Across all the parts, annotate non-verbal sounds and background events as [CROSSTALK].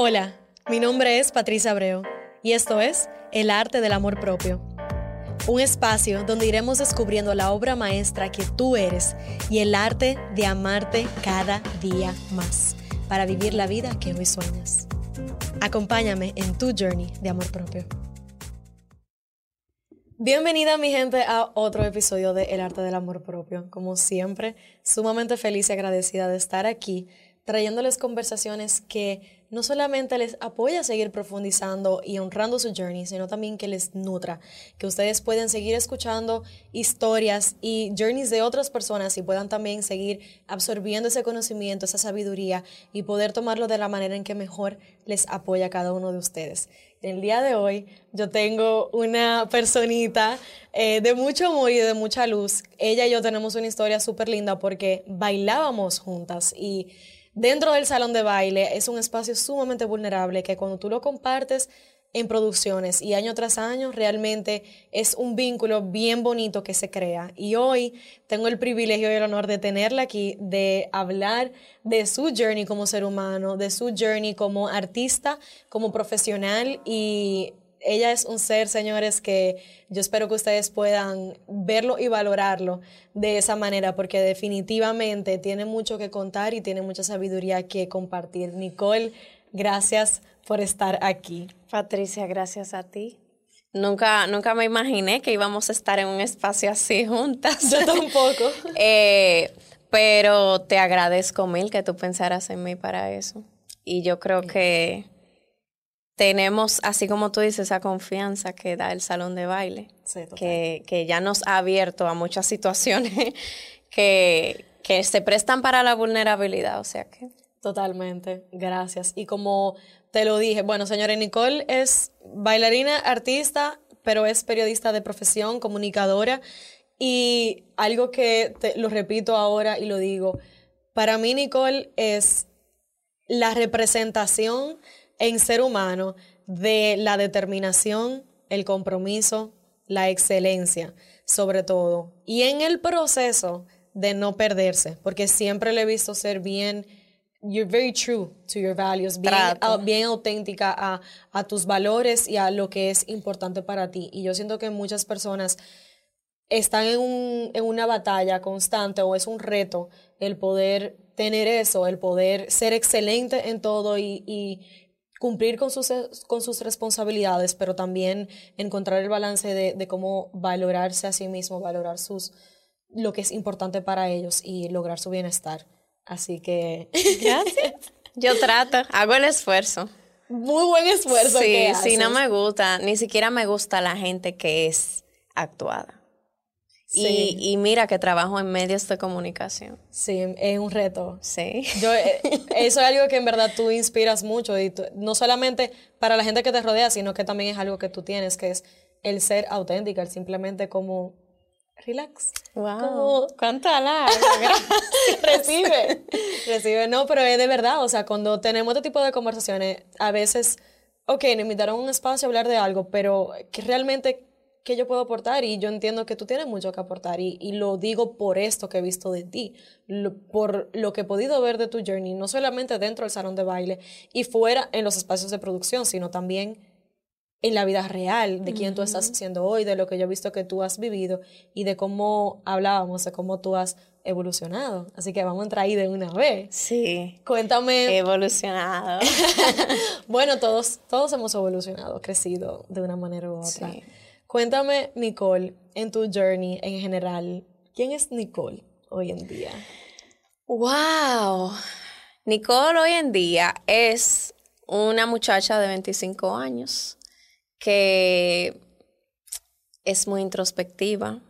Hola, mi nombre es Patricia Abreu y esto es El Arte del Amor Propio. Un espacio donde iremos descubriendo la obra maestra que tú eres y el arte de amarte cada día más para vivir la vida que hoy sueñas. Acompáñame en tu journey de amor propio. Bienvenida mi gente a otro episodio de El Arte del Amor Propio. Como siempre, sumamente feliz y agradecida de estar aquí trayéndoles conversaciones que no solamente les apoya a seguir profundizando y honrando su journey, sino también que les nutra, que ustedes pueden seguir escuchando historias y journeys de otras personas y puedan también seguir absorbiendo ese conocimiento, esa sabiduría y poder tomarlo de la manera en que mejor les apoya cada uno de ustedes. El día de hoy yo tengo una personita eh, de mucho amor y de mucha luz. Ella y yo tenemos una historia súper linda porque bailábamos juntas y dentro del salón de baile es un espacio sumamente vulnerable que cuando tú lo compartes en producciones y año tras año realmente es un vínculo bien bonito que se crea. Y hoy tengo el privilegio y el honor de tenerla aquí, de hablar de su journey como ser humano, de su journey como artista, como profesional y ella es un ser, señores, que yo espero que ustedes puedan verlo y valorarlo de esa manera, porque definitivamente tiene mucho que contar y tiene mucha sabiduría que compartir. Nicole, gracias por estar aquí. Patricia, gracias a ti. Nunca, nunca me imaginé que íbamos a estar en un espacio así [LAUGHS] juntas. Yo tampoco. [LAUGHS] Eh, pero te agradezco mil que tú pensaras en mí para eso. Y yo creo que tenemos, así como tú dices, esa confianza que da el salón de baile, que, que, ya nos ha abierto a muchas situaciones [LAUGHS] que, que se prestan para la vulnerabilidad, o sea que... Totalmente, gracias. Y como te lo dije, bueno, señora Nicole es bailarina, artista, pero es periodista de profesión, comunicadora, y algo que te, lo repito ahora y lo digo, para mí Nicole es la representación en ser humano de la determinación, el compromiso, la excelencia, sobre todo. Y en el proceso de no perderse, porque siempre le he visto ser bien, you're very true to your values, bien, bien auténtica a, a, tus valores y a lo que es importante para ti. Y yo siento que muchas personas están en, un, en una batalla constante o es un reto el poder tener eso, el poder ser excelente en todo y, y cumplir con sus, con sus responsabilidades, pero también encontrar el balance de, de, cómo valorarse a sí mismo, valorar sus, lo que es importante para ellos y lograr su bienestar. Así que... [LAUGHS] Gracias. Yo trato, hago el esfuerzo. Muy buen esfuerzo. Sí, sí, no me gusta, ni siquiera me gusta la gente que es actuada. Y, mira que trabajo en medios de comunicación. Sí, es un reto. Sí. Yo, eh, [LAUGHS] eso es algo que en verdad tú inspiras mucho, y no solamente para la gente que te rodea, sino que también es algo que tú tienes, que es el ser auténtica, el simplemente como relax. Wow. Como, cuánta [LAUGHS] [LAUGHS] recibe, recibe. No, pero es de verdad, o sea, cuando tenemos este tipo de conversaciones, a veces, ok, nos invitaron a un espacio a hablar de algo, pero que realmente que yo puedo aportar y yo entiendo que tú tienes mucho que aportar y, y lo digo por esto que he visto de ti, por lo que he podido ver de tu journey, no solamente dentro del salón de baile y fuera en los espacios de producción, sino también en la vida real, de quién tú estás siendo hoy, de lo que yo he visto que tú has vivido y de cómo hablábamos, de cómo tú has evolucionado. Así que vamos a entrar ahí de una vez. Sí. Cuéntame. Evolucionado. [LAUGHS] bueno, todos, todos hemos evolucionado, crecido de una manera u otra. Sí. Cuéntame, Nicole, en tu journey en general, ¿quién es Nicole hoy en día? ¡Wow! Nicole hoy en día es una muchacha de 25 años que es muy introspectiva,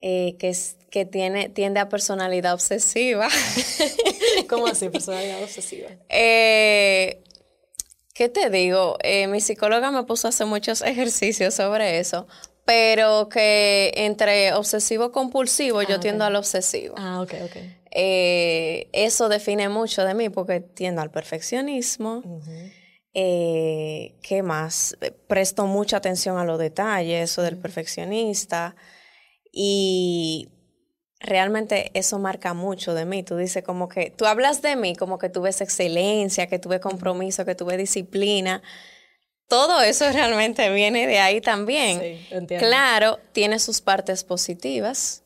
eh, que, es, que tiene, tiende a personalidad obsesiva. [LAUGHS] ¿Cómo así, [LAUGHS] personalidad obsesiva? Eh, ¿Qué te digo? Eh, mi psicóloga me puso a hacer muchos ejercicios sobre eso, pero que entre obsesivo compulsivo yo ah, tiendo al obsesivo. Ah, ok, ok. Eh, eso define mucho de mí porque tiendo al perfeccionismo. Eh, ¿Qué más? Presto mucha atención a los detalles, eso del perfeccionista. Y realmente eso marca mucho de mí. Tú dices como que, tú hablas de mí como que tuve excelencia, que tuve compromiso, que tuve disciplina. Todo eso [LAUGHS] realmente viene de ahí también. Sí, entiendo. Claro, tiene sus partes positivas,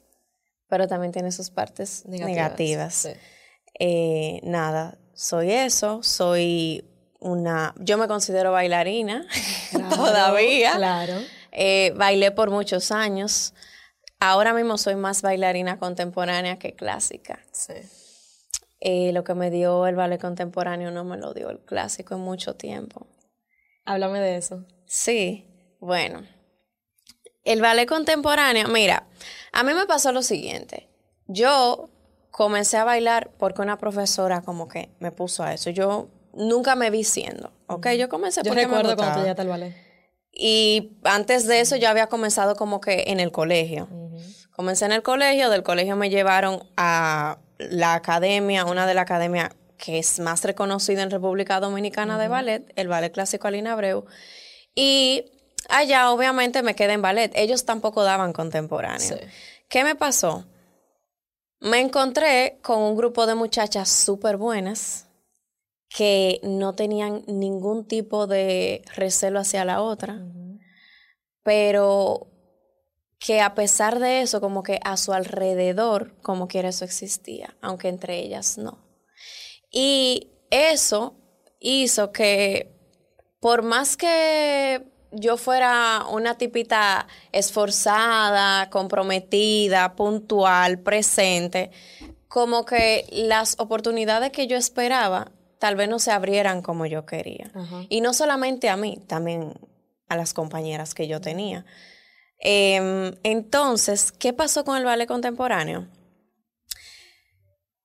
pero también tiene sus partes Negativas, negativas. sí. Eh, nada, soy eso, soy una, yo me considero bailarina [LAUGHS] Claro, todavía. Claro. Eh, bailé por muchos años. Ahora mismo soy más bailarina contemporánea que clásica. Sí. Eh, lo que me dio el ballet contemporáneo no me lo dio el clásico en mucho tiempo. Háblame de eso. Sí, bueno. El ballet contemporáneo, mira, a mí me pasó lo siguiente. Yo comencé a bailar porque una profesora como que me puso a eso. Yo nunca me vi siendo, ¿ok? Yo comencé Yo porque me cuando tú gustaba. al ballet. Y antes de eso yo había comenzado como que en el colegio. Comencé en el colegio, del colegio me llevaron a la academia, una de las academias que es más reconocida en República Dominicana de ballet, el Ballet Clásico Alina Abreu. Y allá obviamente me quedé en ballet. Ellos tampoco daban contemporáneo. Sí. ¿Qué me pasó? Me encontré con un grupo de muchachas súper buenas que no tenían ningún tipo de recelo hacia la otra, pero que a pesar de eso, como que a su alrededor, como quiera, eso existía, aunque entre ellas no. Y eso hizo que, por más que yo fuera una tipita esforzada, comprometida, puntual, presente, como que las oportunidades que yo esperaba tal vez no se abrieran como yo quería. Ajá. Y no solamente a mí, también a las compañeras que yo tenía. Em, entonces, ¿qué pasó con el ballet contemporáneo?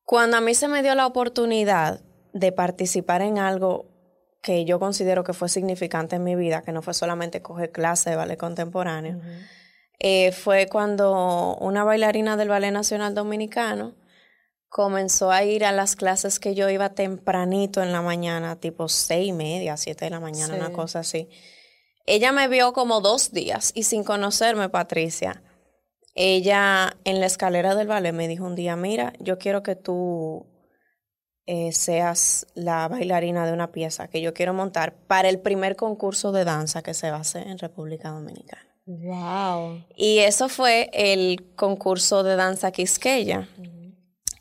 Cuando a mí se me dio la oportunidad de participar en algo que yo considero que fue significante en mi vida, que no fue solamente coger clase de ballet contemporáneo, eh, fue cuando una bailarina del Ballet Nacional Dominicano comenzó a ir a las clases que yo iba tempranito en la mañana, tipo seis y media, siete de la mañana, Sí. una cosa así. Ella me vio como dos días y sin conocerme, Patricia, ella en la escalera del ballet me dijo un día, mira, yo quiero que tú eh, seas la bailarina de una pieza que yo quiero montar para el primer concurso de danza que se va a hacer en República Dominicana. Wow. Y eso fue el concurso de danza Quisqueya,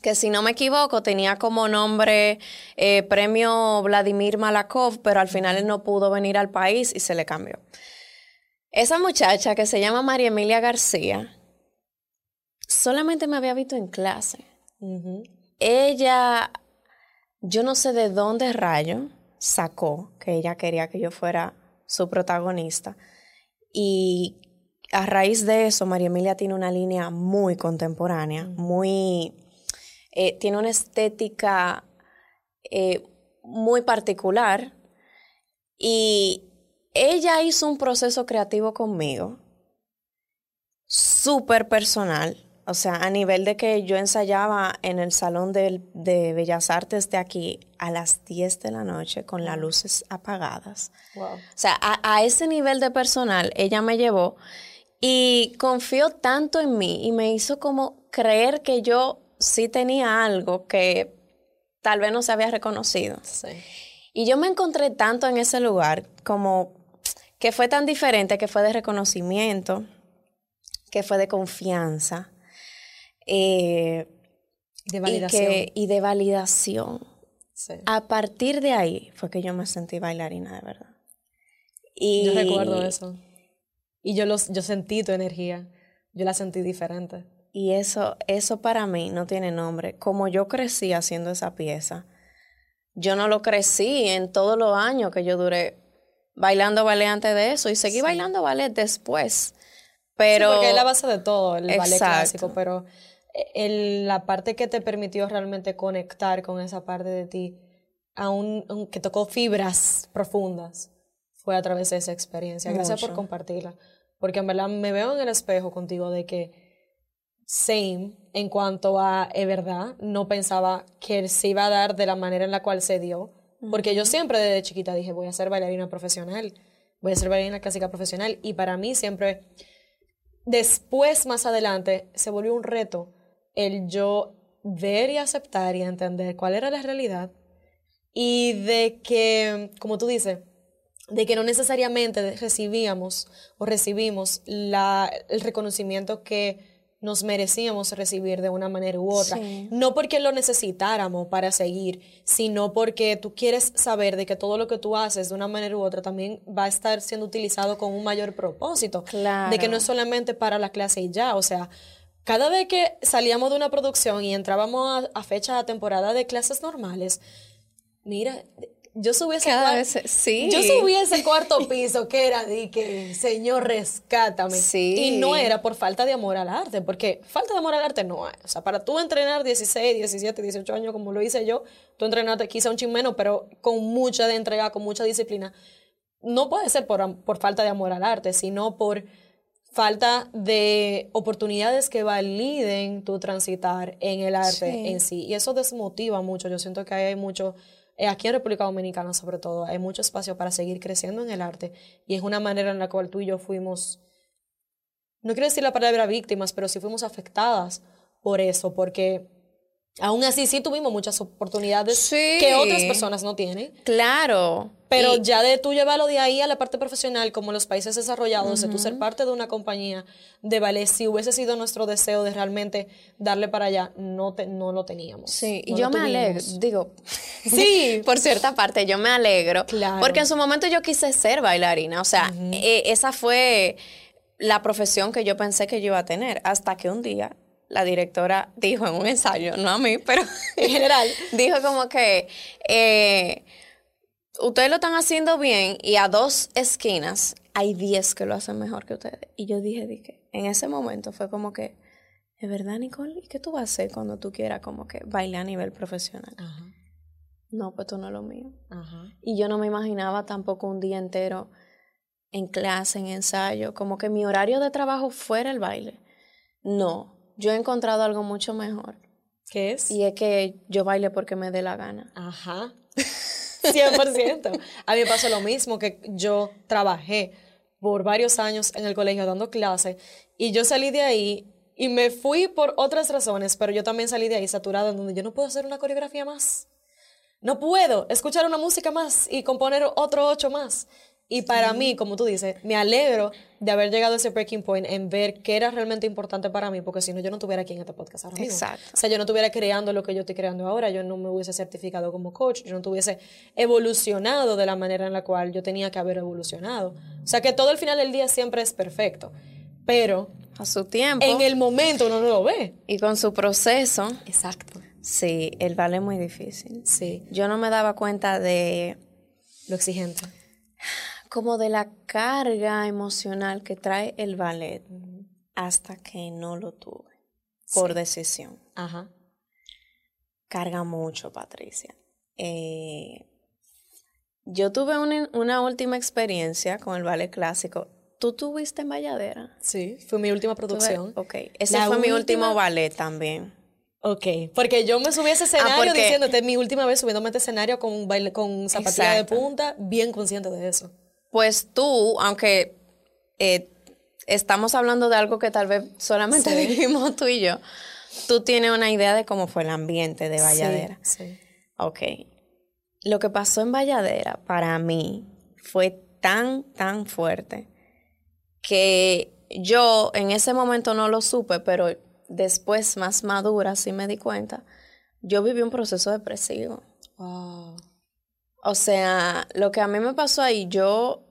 que si no me equivoco tenía como nombre eh, Premio Vladimir Malakov, pero al final él no pudo venir al país y se le cambió. Esa muchacha que se llama María Emilia García, solamente me había visto en clase. Ella, yo no sé de dónde rayo sacó que ella quería que yo fuera su protagonista. Y a raíz de eso, María Emilia tiene una línea muy contemporánea, muy... eh, tiene una estética eh, muy particular. Y ella hizo un proceso creativo conmigo, súper personal. O sea, a nivel de que yo ensayaba en el Salón del- de Bellas Artes de aquí a las 10 de la noche con las luces apagadas. Wow. O sea, a, a ese nivel de personal ella me llevó y confió tanto en mí y me hizo como creer que yo sí tenía algo que tal vez no se había reconocido. Sí. Y yo me encontré tanto en ese lugar como que fue tan diferente, que fue de reconocimiento, que fue de confianza eh, De y, validación. que- y de validación. Sí. A partir de ahí fue que yo me sentí bailarina de verdad. Y Yo recuerdo eso. Y yo, los, yo sentí tu energía. Yo la sentí diferente. Y eso, eso para mí no tiene nombre. Como yo crecí haciendo esa pieza, yo no lo crecí en todos los años que yo duré bailando ballet antes de eso y seguí bailando ballet después. Pero Sí, porque es la base de todo, el ballet clásico, pero eh, el- la parte que te permitió realmente conectar con esa parte de ti, aún, aún que tocó fibras profundas, fue a través de esa experiencia. Gracias por compartirla. Porque en verdad me veo en el espejo contigo de que same en cuanto a, es verdad, no pensaba que se iba a dar de la manera en la cual se dio. Porque yo siempre desde chiquita dije, voy a ser bailarina profesional, voy a ser bailarina clásica profesional. Y para mí siempre, después, más adelante, se volvió un reto el yo ver y aceptar y entender cuál era la realidad y de que, como tú dices, de que no necesariamente recibíamos o recibimos la, el reconocimiento que nos merecíamos recibir de una manera u otra. No porque lo necesitáramos para seguir, sino porque tú quieres saber de que todo lo que tú haces de una manera u otra también va a estar siendo utilizado con un mayor propósito. De que no es solamente para la clase y ya. O sea, cada vez que salíamos de una producción y entrábamos a, a fecha, a temporada de clases normales, mira, yo subí ese sí. Yo subí ese cuarto piso que era de que, Señor, rescátame. Sí. Y no era por falta de amor al arte, porque falta de amor al arte no hay. O sea, para tú entrenar 16, 17, 18 años como lo hice yo, tú entrenaste quizá un chin menos, pero con mucha de entrega, con mucha disciplina. No puede ser por, por falta de amor al arte, sino por falta de oportunidades que validen tu transitar en el arte en sí. Y eso desmotiva mucho. Yo siento que hay mucho aquí en República Dominicana sobre todo, hay mucho espacio para seguir creciendo en el arte y es una manera en la cual tú y yo fuimos, no quiero decir la palabra víctimas, pero sí fuimos afectadas por eso, porque Aún así, sí tuvimos muchas oportunidades que otras personas no tienen. Claro. Pero ya de tú llevarlo de ahí a la parte profesional, como los países desarrollados, de tú ser parte de una compañía de ballet, si hubiese sido nuestro deseo de realmente darle para allá, no, te, no lo teníamos. Sí, y yo me alegro, digo, [LAUGHS] sí, [LAUGHS] por cierta parte, yo me alegro. Claro. Porque en su momento yo quise ser bailarina, o sea, e, esa fue la profesión que yo pensé que yo iba a tener, hasta que un día la directora dijo en un ensayo, no a mí, pero en general, [LAUGHS] dijo como que eh, ustedes lo están haciendo bien y a dos esquinas hay diez que lo hacen mejor que ustedes. Y yo dije, dije, en ese momento fue como que, ¿es verdad, Nicole? ¿Y qué tú vas a hacer cuando tú quieras como que bailar a nivel profesional? No, pues tú no es lo mío. Y yo no me imaginaba tampoco un día entero en clase, en ensayo, como que mi horario de trabajo fuera el baile. No, yo he encontrado algo mucho mejor. ¿Qué es? Y es que yo baile porque me dé la gana. Ajá. [LAUGHS] 100%. A mí me pasó lo mismo, que yo trabajé por varios años en el colegio dando clases y yo salí de ahí y me fui por otras razones, pero yo también salí de ahí saturada en donde yo no puedo hacer una coreografía más. No puedo escuchar una música más y componer otro ocho más. Y para mí, como tú dices, me alegro de haber llegado a ese breaking point en ver qué era realmente importante para mí, porque si no, yo no estuviera aquí en este podcast ahora mismo. Exacto. O sea, yo no estuviera creando lo que yo estoy creando ahora, yo no me hubiese certificado como coach, yo no tuviese evolucionado de la manera en la cual yo tenía que haber evolucionado. O sea, que todo el final del día siempre es perfecto, pero... A su tiempo. En el momento uno no lo ve. Y con su proceso. Exacto. Sí, el vale es muy difícil. Sí. Yo no me daba cuenta de... Lo exigente como de la carga emocional que trae el ballet hasta que no lo tuve por decisión. Ajá. Carga mucho, Patricia. Eh, yo tuve una, última experiencia con el ballet clásico. ¿Tú tuviste en Valladera? Sí, fue mi última producción. ok, ese fue mi último ballet también. Ok, porque yo me subí a ese ah, escenario diciéndote mi última vez subiéndome a este escenario con, baile, con zapatilla de punta, bien consciente de eso pues tú, aunque eh, estamos hablando de algo que tal vez solamente vivimos [LAUGHS] tú y yo, tú tienes una idea de cómo fue el ambiente de Valladera. Sí, Ok. Lo que pasó en Valladera para mí fue tan, tan fuerte que yo en ese momento no lo supe, pero después, más madura, sí me di cuenta. Yo viví un proceso depresivo. Wow. O sea, lo que a mí me pasó ahí, yo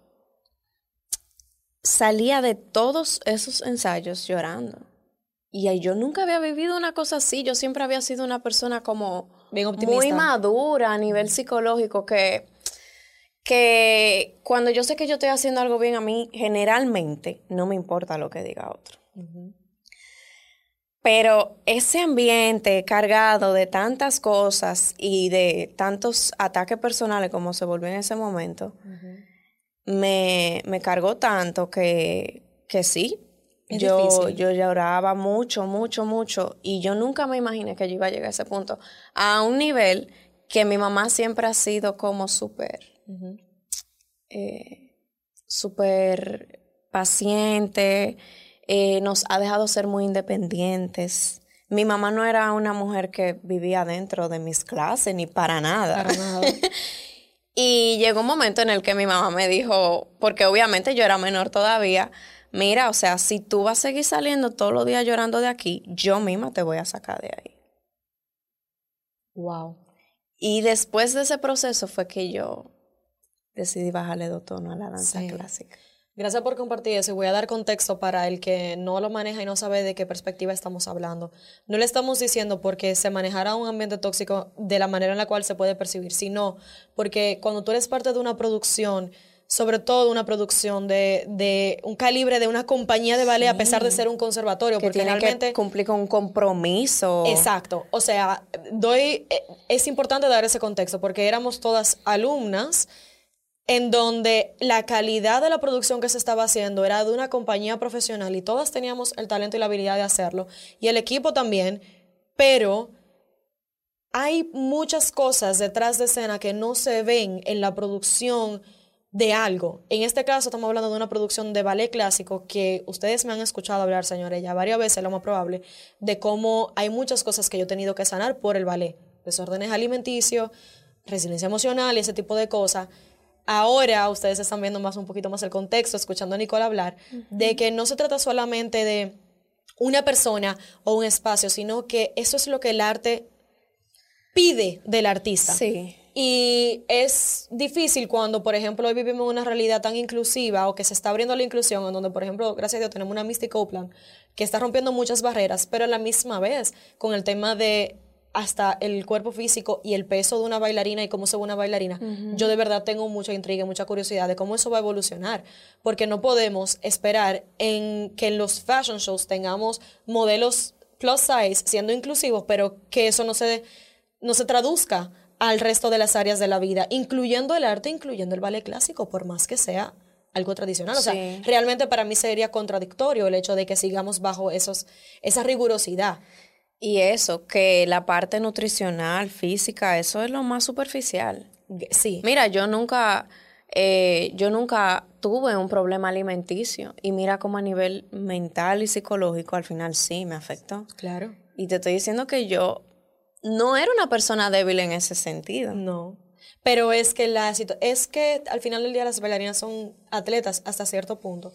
salía de todos esos ensayos llorando. Y yo nunca había vivido una cosa así. Yo siempre había sido una persona como muy madura a nivel psicológico que, que cuando yo sé que yo estoy haciendo algo bien a mí, generalmente no me importa lo que diga otro. Pero ese ambiente cargado de tantas cosas y de tantos ataques personales como se volvió en ese momento, me, me cargó tanto que, que sí. yo, yo lloraba mucho, mucho, mucho. Y yo nunca me imaginé que yo iba a llegar a ese punto. A un nivel que mi mamá siempre ha sido como súper, eh, súper paciente, eh, nos ha dejado ser muy independientes. Mi mamá no era una mujer que vivía dentro de mis clases, ni para nada. Para nada. [LAUGHS] y llegó un momento en el que mi mamá me dijo, porque obviamente yo era menor todavía, mira, o sea, si tú vas a seguir saliendo todos los días llorando de aquí, yo misma te voy a sacar de ahí. Wow. Y después de ese proceso fue que yo decidí bajarle dos tonos a la danza Sí. clásica. Gracias por compartir eso y voy a dar contexto para el que no lo maneja y no sabe de qué perspectiva estamos hablando. No le estamos diciendo porque se manejara un ambiente tóxico de la manera en la cual se puede percibir, sino porque cuando tú eres parte de una producción, sobre todo una producción de, de un calibre de una compañía de ballet, a pesar de ser un conservatorio, Que porque tiene realmente... que cumplir con un compromiso. Exacto. O sea, doy, eh, es importante dar ese contexto porque éramos todas alumnas en donde la calidad de la producción que se estaba haciendo era de una compañía profesional y todas teníamos el talento y la habilidad de hacerlo y el equipo también, pero hay muchas cosas detrás de escena que no se ven en la producción de algo. En este caso estamos hablando de una producción de ballet clásico que ustedes me han escuchado hablar, señores, ya varias veces, lo más probable, de cómo hay muchas cosas que yo he tenido que sanar por el ballet. Desórdenes alimenticios, resiliencia emocional y ese tipo de cosas. Ahora ustedes están viendo más un poquito más el contexto, escuchando a Nicole hablar, de que no se trata solamente de una persona o un espacio, sino que eso es lo que el arte pide del artista. Sí. Y es difícil cuando, por ejemplo, hoy vivimos una realidad tan inclusiva o que se está abriendo la inclusión, en donde, por ejemplo, gracias a Dios tenemos una Mystic Copeland que está rompiendo muchas barreras, pero a la misma vez con el tema de hasta el cuerpo físico y el peso de una bailarina y cómo se ve una bailarina, yo de verdad tengo mucha intriga y mucha curiosidad de cómo eso va a evolucionar, porque no podemos esperar en que en los fashion shows tengamos modelos plus size siendo inclusivos, pero que eso no se, no se traduzca al resto de las áreas de la vida, incluyendo el arte, incluyendo el ballet clásico, por más que sea algo tradicional. O sea, realmente para mí sería contradictorio el hecho de que sigamos bajo esos, esa rigurosidad. Y eso, que la parte nutricional, física, eso es lo más superficial. Sí. Mira, yo nunca, eh, yo nunca tuve un problema alimenticio y mira cómo a nivel mental y psicológico al final sí me afectó. Claro. Y te estoy diciendo que yo no era una persona débil en ese sentido. No. Pero es que la es que al final del día las bailarinas son atletas hasta cierto punto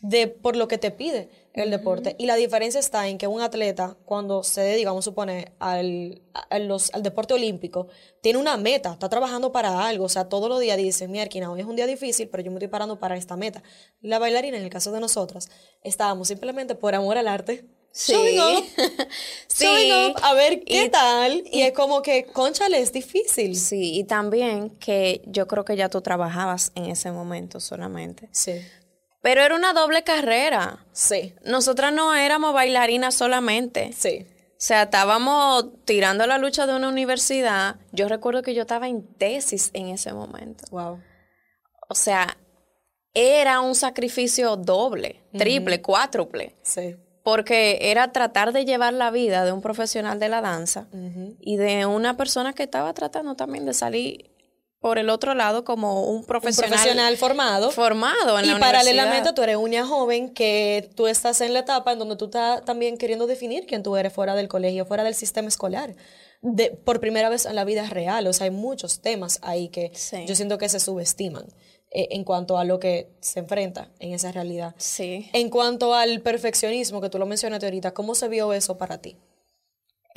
de por lo que te pide el deporte y la diferencia está en que un atleta cuando se dedica, vamos a suponer, al, a los- al deporte olímpico, tiene una meta, está trabajando para algo, o sea, todos los días dice, mierda, hoy es un día difícil, pero yo me estoy parando para esta meta. La bailarina, en el caso de nosotras, estábamos simplemente por amor al arte. Sí. Showing up, [LAUGHS] Sí. showing up, a ver qué Y- tal. Y, es como que, conchale, es difícil. Sí, y también que yo creo que ya tú trabajabas en ese momento solamente. Sí. Pero era una doble carrera. Sí. Nosotras no éramos bailarinas solamente. Sí. O sea, estábamos tirando la lucha de una universidad. Yo recuerdo que yo estaba en tesis en ese momento. Wow. O sea, era un sacrificio doble, triple, cuádruple. Sí. Porque era tratar de llevar la vida de un profesional de la danza y de una persona que estaba tratando también de salir por el otro lado como un Un profesional, profesional formado. formado en y la paralelamente tú eres una joven que tú estás en la etapa en donde tú estás también queriendo definir quién tú eres fuera del colegio, fuera del sistema escolar. De, por primera vez en la vida real. O sea, hay muchos temas ahí que Sí. yo siento que se subestiman eh, en cuanto a lo que se enfrenta en esa realidad. Sí. En cuanto al perfeccionismo, que tú lo mencionaste ahorita, ¿cómo se vio eso para ti?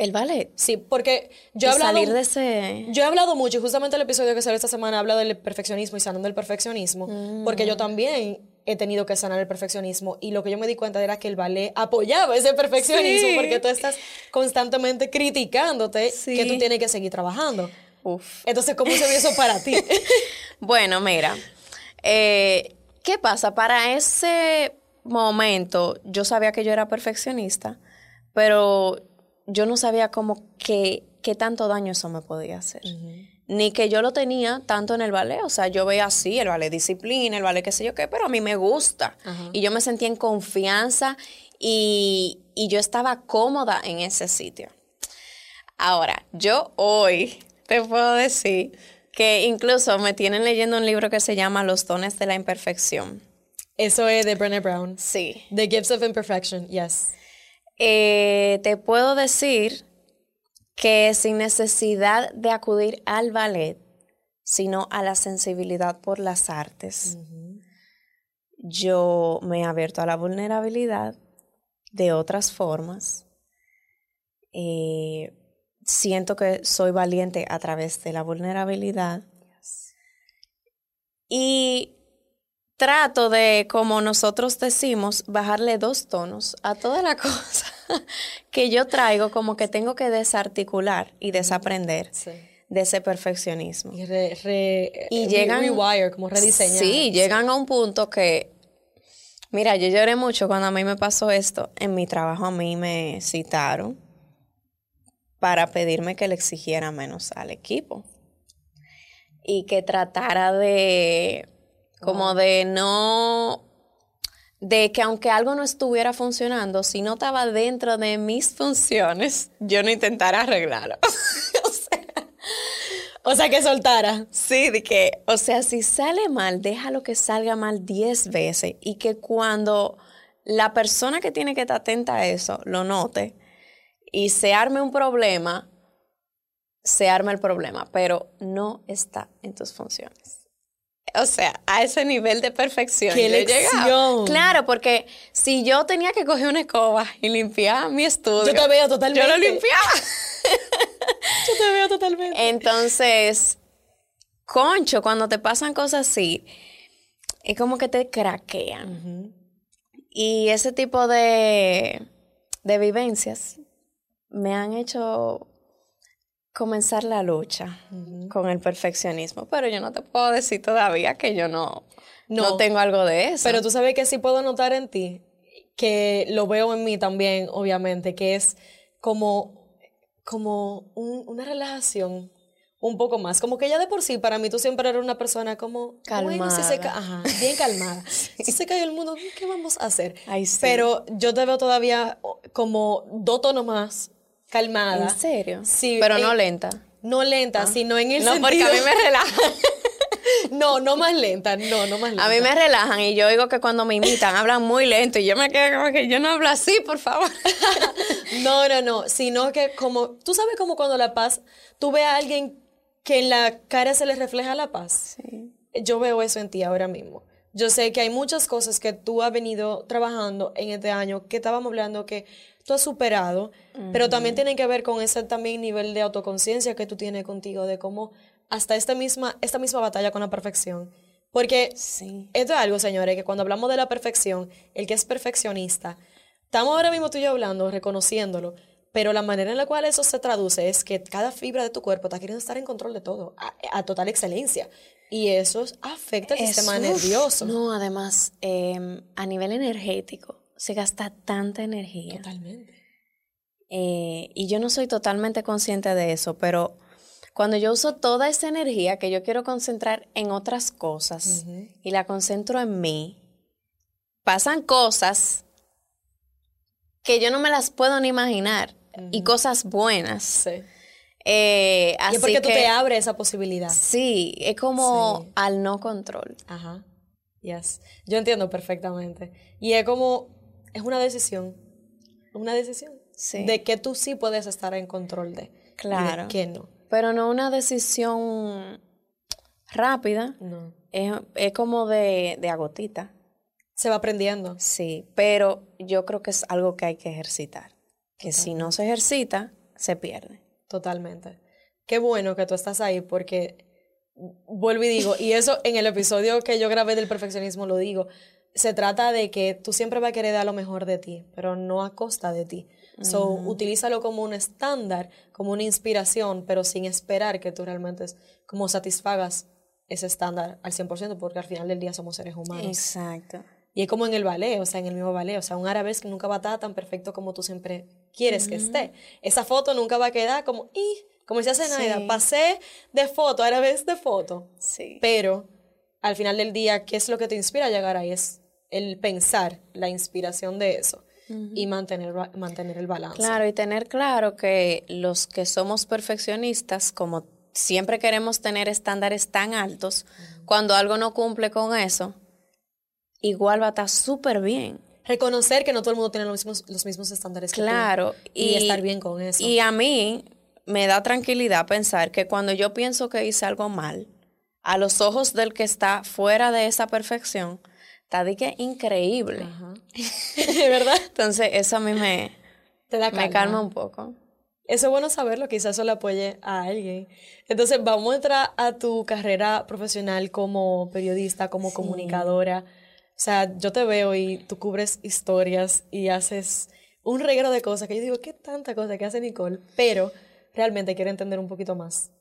El ballet. Sí, porque yo he hablado... salir de ese... Yo he hablado mucho, y justamente el episodio que salió esta semana habla del perfeccionismo y sanando el perfeccionismo, porque yo también he tenido que sanar el perfeccionismo y lo que yo me di cuenta era que el ballet apoyaba ese perfeccionismo Sí. porque tú estás constantemente criticándote Sí. que tú tienes que seguir trabajando. Uf. Entonces, ¿cómo se vio eso para ti? [LAUGHS] [LAUGHS] Bueno, mira, eh, ¿qué pasa? Para ese momento yo sabía que yo era perfeccionista, pero yo no sabía como que qué tanto daño eso me podía hacer. Ni que yo lo tenía tanto en el ballet, o sea, yo veía así, el ballet disciplina, el ballet qué sé yo qué, pero a mí me gusta. Y yo me sentía en confianza y, y yo estaba cómoda en ese sitio. Ahora, yo hoy te puedo decir que incluso me tienen leyendo un libro que se llama Los dones de la imperfección. eso es de Brené Brown. Sí. The Gifts of Imperfection, yes. Eh, te puedo decir que sin necesidad de acudir al ballet, sino a la sensibilidad por las artes, yo me he abierto a la vulnerabilidad de otras formas. Eh, siento que soy valiente a través de la vulnerabilidad. Y trato de, como nosotros decimos, bajarle dos tonos a toda la [LAUGHS] cosa que yo traigo, como que tengo que desarticular y desaprender. de ese perfeccionismo. Y, llegan, rewire, como rediseñar. Sí, llegan a un punto que, mira, yo lloré mucho cuando a mí me pasó esto. En mi trabajo a mí me citaron para pedirme que le exigiera menos al equipo y que tratara de como de no de que aunque algo no estuviera funcionando, si no estaba dentro de mis funciones, yo no intentara arreglarlo. [LAUGHS] o, sea, o sea, que soltara. Sí, de que, o sea, si sale mal, déjalo que salga mal 10 veces y que cuando la persona que tiene que estar atenta a eso lo note, y se arme un problema, se arma el problema, pero no está en tus funciones. O sea, a ese nivel de perfección. ¡Qué lección! Claro, porque si yo tenía que coger una escoba y limpiar mi estudio. Yo te veo totalmente. Yo lo limpiaba. [LAUGHS] yo te veo totalmente. Entonces, concho, cuando te pasan cosas así, es como que te craquean. Y ese tipo de, de vivencias me han hecho comenzar la lucha con el perfeccionismo, pero yo no te puedo decir todavía que yo no, no, tengo algo de eso. Pero tú sabes que sí puedo notar en ti, que lo veo en mí también, obviamente, que es como, como una relajación un poco más. Como que ya de por sí, para mí tú siempre eres una persona como... Calmada. se bien calmada. [LAUGHS] Si se cae el mundo, ¿qué vamos a hacer? Pero yo te veo todavía como dos tonos más calmada. ¿En serio? Sí. Pero no lenta. No lenta, ah. sino en el no, sentido... porque a mí me relajan. [LAUGHS] no, no más lenta, no, no más lenta. A mí me relajan y yo digo que cuando me imitan hablan muy lento y yo me quedo como que yo no hablo así, por favor. [LAUGHS] no, no, no, sino que como, tú sabes como cuando la paz, tú ves a alguien que en la cara se le refleja la paz. Sí. Yo veo eso en ti ahora mismo. Yo sé que hay muchas cosas que tú has venido trabajando en este año, que estábamos hablando que tú has superado, pero también tiene que ver con ese también nivel de autoconciencia que tú tienes contigo, de cómo hasta esta misma, esta misma batalla con la perfección. Porque sí. esto es algo, señores, que cuando hablamos de la perfección, el que es perfeccionista, estamos ahora mismo tú y yo hablando, reconociéndolo, pero la manera en la cual eso se traduce es que cada fibra de tu cuerpo está queriendo estar en control de todo, a, total excelencia. Y eso afecta al sistema nervioso. No, además, em, a nivel energético, se gasta tanta energía. Totalmente. Eh, y yo no soy totalmente consciente de eso, pero cuando yo uso toda esa energía que yo quiero concentrar en otras cosas y la concentro en mí, pasan cosas que yo no me las puedo ni imaginar y cosas buenas. Sí. Eh, así y es porque que, tú te abres esa posibilidad. Sí, es como al no control. Ajá. Yes. Yo entiendo perfectamente. Y es como es una decisión. Una decisión. Sí. De que tú sí puedes estar en control de. Claro. Y que no. Pero no una decisión rápida. No. Es, es como de, de agotita. Se va aprendiendo. Sí, pero yo creo que es algo que hay que ejercitar. Que si no se ejercita, se pierde. Totalmente. Qué bueno que tú estás ahí porque vuelvo y digo, y eso en el episodio que yo grabé del perfeccionismo lo digo, se trata de que tú siempre vas a querer dar lo mejor de ti, pero no a costa de ti. So, utilízalo como un estándar, como una inspiración, pero sin esperar que tú realmente como satisfagas ese estándar al 100%, porque al final del día somos seres humanos. Exacto. Y es como en el ballet, o sea, en el mismo ballet, o sea, un que nunca va a estar tan perfecto como tú siempre quieres que esté. Esa foto nunca va a quedar como, y como se hace nada, pasé de foto, vez de foto. Sí. Pero al final del día, ¿qué es lo que te inspira a llegar ahí? Es el pensar, la inspiración de eso y mantener, mantener el balance. Claro, y tener claro que los que somos perfeccionistas, como siempre queremos tener estándares tan altos, cuando algo no cumple con eso, igual va a estar súper bien. reconocer que no todo el mundo tiene los mismos, los mismos estándares que Claro. tú. Y, estar bien con eso. Y a mí me da tranquilidad pensar que cuando yo pienso que hice algo mal, a los ojos del que está fuera de esa perfección, está de que increíble. Ajá. [LAUGHS] ¿Verdad? Entonces, eso a mí me, Te da me calma. calma un poco. Eso es bueno saberlo, quizás eso le apoye a alguien. Entonces, vamos a entrar a tu carrera profesional como periodista, como comunicadora. O sea, yo te veo y tú cubres historias y haces un reguero de cosas que yo digo, qué tanta cosa que hace Nicole, pero realmente quiero entender un poquito más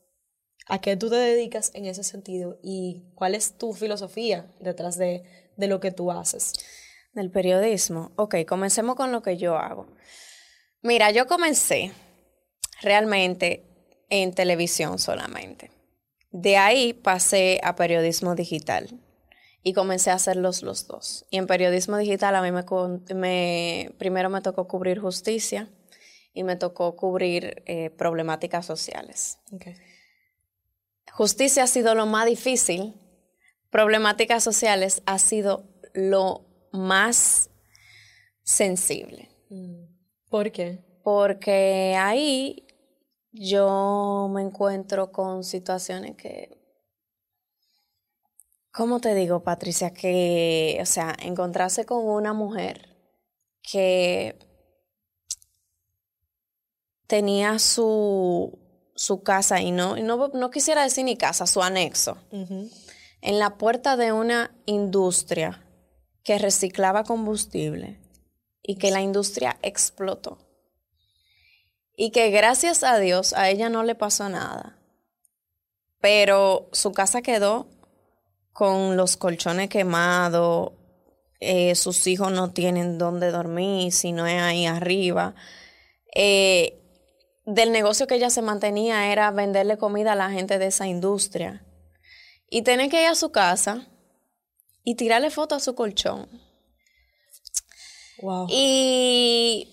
a qué tú te dedicas en ese sentido y cuál es tu filosofía detrás de, de lo que tú haces. Del periodismo. Ok, comencemos con lo que yo hago. Mira, yo comencé realmente en televisión solamente. De ahí pasé a periodismo digital y comencé a hacerlos los dos. Y en periodismo digital a mí me, me- primero me tocó cubrir justicia y me tocó cubrir eh, problemáticas sociales. Okay. Justicia ha sido lo más difícil, problemáticas sociales ha sido lo más sensible, ¿Por qué? porque ahí yo me encuentro con situaciones que, ¿cómo te digo, Patricia? Que, o sea, encontrarse con una mujer que tenía su, su casa, y no, y no, no quisiera decir ni casa, su anexo, Ujú. En la puerta de una industria que reciclaba combustible y que la industria explotó. Y que gracias a Dios a ella no le pasó nada. Pero su casa quedó con los colchones quemados, eh, sus hijos no tienen dónde dormir, si no es ahí arriba. Eh, del negocio que ella se mantenía era venderle comida a la gente de esa industria. Y tener que ir a su casa y tirarle foto a su colchón. Wow. Y,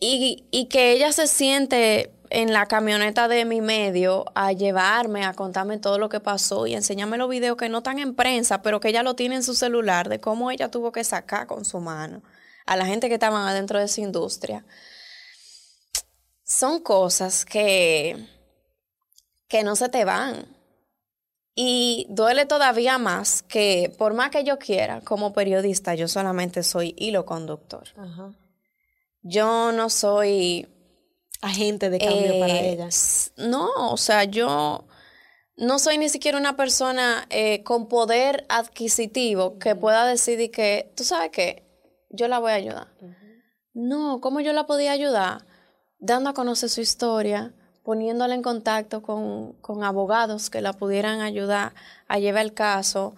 y, y que ella se siente en la camioneta de mi medio a llevarme, a contarme todo lo que pasó y enseñarme los videos que no están en prensa, pero que ella lo tiene en su celular, de cómo ella tuvo que sacar con su mano a la gente que estaban adentro de esa industria. Son cosas que, que no se te van. Y duele todavía más que por más que yo quiera, como periodista, yo solamente soy hilo conductor. Ajá. Yo no soy... Agente de cambio para eh, ella. s- No, o sea, yo no soy ni siquiera una persona eh, con poder adquisitivo que pueda decidir que, tú sabes qué, yo la voy a ayudar. No, ¿cómo yo la podía ayudar? Dando a conocer su historia, poniéndola en contacto con, con abogados que la pudieran ayudar a llevar el caso.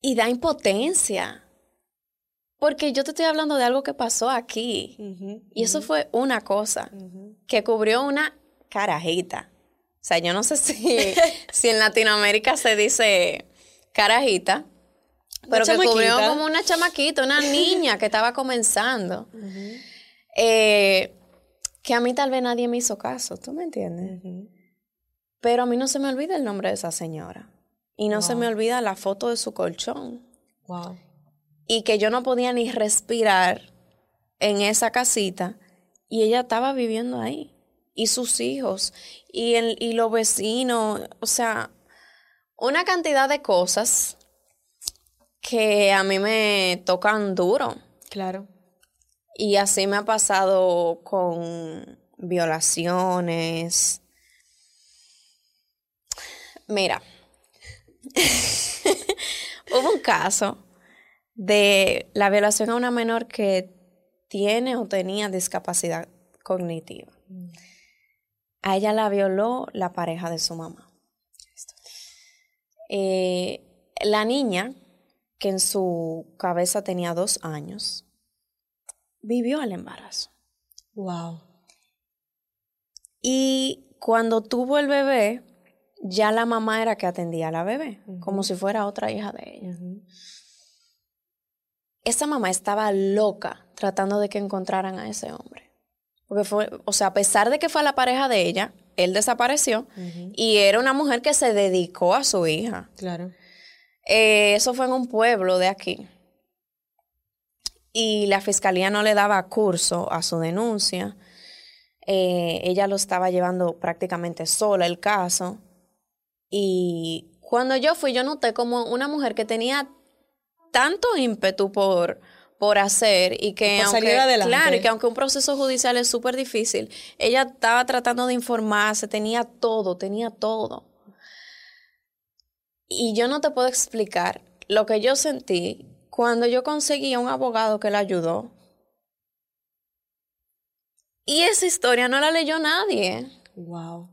Y da impotencia. Porque yo te estoy hablando de algo que pasó aquí. Y eso fue una cosa que cubrió una carajita. O sea, yo no sé si, [LAUGHS] si en Latinoamérica se dice carajita, pero que cubrió como una chamaquita, una niña que estaba comenzando. Eh, que a mí tal vez nadie me hizo caso, ¿tú me entiendes? Pero a mí no se me olvida el nombre de esa señora. Y no se me olvida la foto de su colchón. Wow. Y que yo no podía ni respirar en esa casita. Y ella estaba viviendo ahí. Y sus hijos. Y, el, y los vecinos. O sea, una cantidad de cosas que a mí me tocan duro. Claro. Y así me ha pasado con violaciones. Mira, [LAUGHS] hubo un caso de la violación a una menor que tiene o tenía discapacidad cognitiva. A ella la violó la pareja de su mamá. Eh, la niña, que en su cabeza tenía dos años, vivió el embarazo. Wow. Y cuando tuvo el bebé, ya la mamá era que atendía a la bebé, como si fuera otra hija de ella. Esa mamá estaba loca tratando de que encontraran a ese hombre. Porque fue, o sea, a pesar de que fue la pareja de ella, él desapareció y era una mujer que se dedicó a su hija. Claro. Eh, eso fue en un pueblo de aquí. Y la fiscalía no le daba curso a su denuncia. Eh, ella lo estaba llevando prácticamente sola el caso. Y cuando yo fui, yo noté como una mujer que tenía tanto ímpetu por, por hacer y que aunque, claro, y que aunque un proceso judicial es súper difícil, ella estaba tratando de informarse, tenía todo, tenía todo. Y yo no te puedo explicar lo que yo sentí cuando yo conseguí a un abogado que la ayudó. Y esa historia no la leyó nadie. Wow.